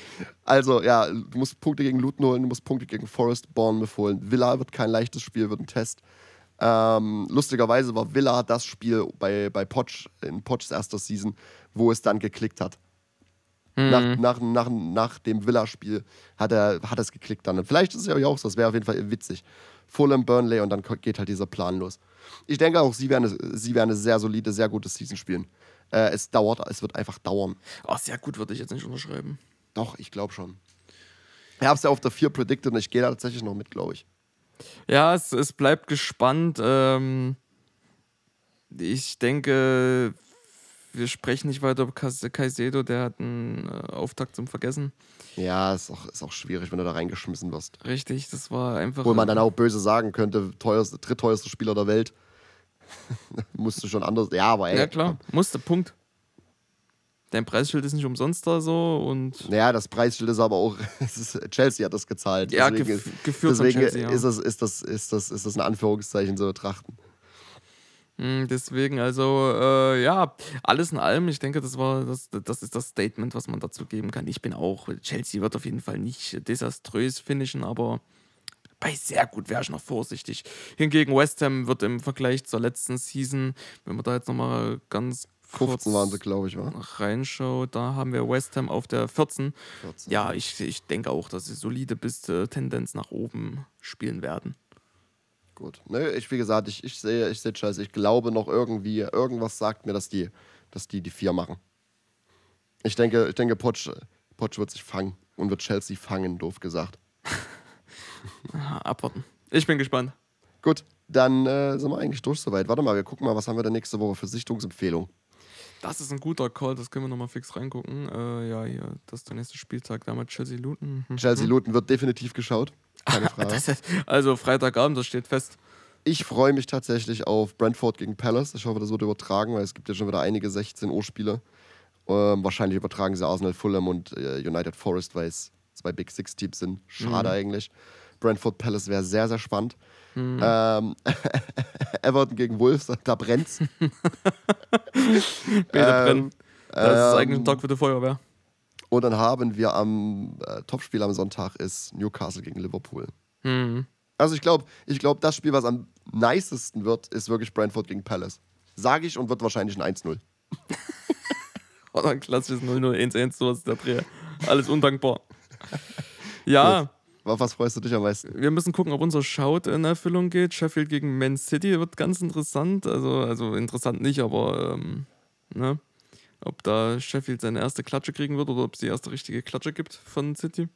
also, ja, du musst Punkte gegen Luton holen, du musst Punkte gegen Forest Bournemouth holen. Villa wird kein leichtes Spiel, wird ein Test. Ähm, lustigerweise war Villa das Spiel bei, bei Poch, in Pochs erster Season, wo es dann geklickt hat. Mhm. Nach, nach, nach, nach dem Villa-Spiel hat, er, hat es geklickt dann. Und vielleicht ist es ja auch so, das wäre auf jeden Fall witzig. Fulham, Burnley und dann geht halt dieser Plan los. Ich denke auch, sie werden, sie werden eine sehr solide, sehr gute Season spielen. Äh, es dauert, es wird einfach dauern.
Oh, sehr gut würde ich jetzt nicht unterschreiben.
Doch, ich glaube schon. Ich habe es ja auf der 4 predicted und ich gehe da tatsächlich noch mit, glaube ich.
Ja, es, es bleibt gespannt. Ähm, ich denke, wir sprechen nicht weiter über Kaisedo, der hat einen äh, Auftakt zum Vergessen.
Ja, ist auch, ist auch schwierig, wenn du da reingeschmissen wirst.
Richtig, das war einfach.
Wo man dann auch böse sagen könnte, teuerste, drittteuerster Spieler der Welt. Musste schon anders. Ja, aber ey.
Ja, klar, musste, Punkt. Dein Preisschild ist nicht umsonst da so und.
Naja, das Preisschild ist aber auch. Ist, Chelsea hat das gezahlt.
Ja, deswegen, gef geführt
deswegen
von Chelsea,
ja. ist, das, ist, das, ist, das, ist das ein Anführungszeichen zu betrachten.
Hm, deswegen, also äh, ja, alles in allem, ich denke, das war das, das ist das Statement, was man dazu geben kann. Ich bin auch, Chelsea wird auf jeden Fall nicht desaströs finishen, aber bei sehr gut wäre ich noch vorsichtig. Hingegen West Ham wird im Vergleich zur letzten Season, wenn man da jetzt nochmal ganz
15 waren sie, glaube ich, war.
Reinschaut, da haben wir West Ham auf der 14. 14. Ja, ich, ich denke auch, dass sie solide bis äh, Tendenz nach oben spielen werden.
Gut. Ne, ich, wie gesagt, ich, ich sehe, ich sehe Chelsea. Ich glaube noch irgendwie, irgendwas sagt mir, dass die, dass die die vier machen. Ich denke, ich denke, Potsch, Potsch wird sich fangen und wird Chelsea fangen, doof gesagt.
Abwarten. Ich bin gespannt.
Gut, dann äh, sind wir eigentlich durch soweit. Warte mal, wir gucken mal, was haben wir denn nächste Woche für Sichtungsempfehlung.
Das ist ein guter Call, das können wir nochmal fix reingucken. Äh, ja, hier, das ist der nächste Spieltag, damals Chelsea Luton.
Mhm. Chelsea Luton wird definitiv geschaut. Keine Frage.
Ist, also Freitagabend, das steht fest.
Ich freue mich tatsächlich auf Brentford gegen Palace. Ich hoffe, das wird übertragen, weil es gibt ja schon wieder einige 16 Uhr Spiele. Ähm, wahrscheinlich übertragen sie Arsenal, Fulham und äh, United Forest, weil es zwei Big Six Teams sind. Schade mhm. eigentlich. Brentford Palace wäre sehr, sehr spannend. Mhm. Ähm, Everton gegen Wolves, da brennt's.
Bäder brennen. Das ist eigentlich ein Tag für die Feuerwehr.
Und dann haben wir am äh, Topspiel am Sonntag ist Newcastle gegen Liverpool.
Mhm.
Also ich glaube, ich glaub, das Spiel, was am nicesten wird, ist wirklich Brentford gegen Palace. Sage ich und wird wahrscheinlich ein 1-0.
Oder ein klassisches 0-0, 1-1, sowas der Dreh. Alles undankbar. Ja.
Auf was freust du dich am meisten?
Wir müssen gucken, ob unser Shout in Erfüllung geht. Sheffield gegen Man City wird ganz interessant. Also, also interessant nicht, aber ähm, ne? ob da Sheffield seine erste Klatsche kriegen wird oder ob es die erste richtige Klatsche gibt von City.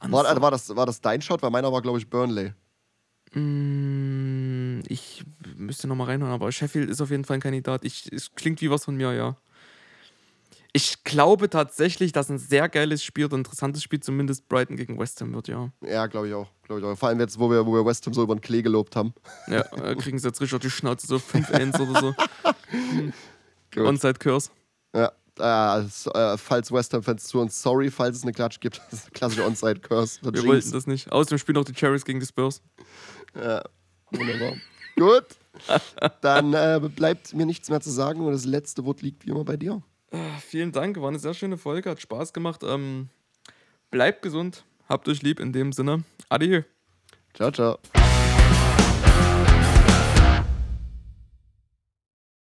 War, war, das, war das dein Shot? Weil meiner war, glaube ich, Burnley.
Mm, ich müsste nochmal reinhören, aber Sheffield ist auf jeden Fall ein Kandidat. Ich, es klingt wie was von mir, ja. Ich glaube tatsächlich, dass ein sehr geiles Spiel oder interessantes Spiel zumindest Brighton gegen West Ham wird, ja.
Ja, glaube ich auch. Glaub ich auch. Vor allem jetzt, wo wir, wo wir West Ham so über den Klee gelobt haben.
Ja, äh, kriegen sie jetzt richtig auf die Schnauze, so 5-1 oder so. Hm. Onside Curse.
Ja, äh, äh, falls West Ham-Fans zu uns, sorry, falls es eine Klatsch gibt. Das ist ein klassischer Onside Curse.
Wir Jinx. wollten das nicht. Außerdem spielen auch die Cherries gegen die Spurs.
Ja, wunderbar. Gut. Dann äh, bleibt mir nichts mehr zu sagen und das letzte Wort liegt wie immer bei dir.
Ah, vielen Dank, war eine sehr schöne Folge, hat Spaß gemacht. Ähm, bleibt gesund, habt euch lieb in dem Sinne. Adieu.
Ciao, ciao.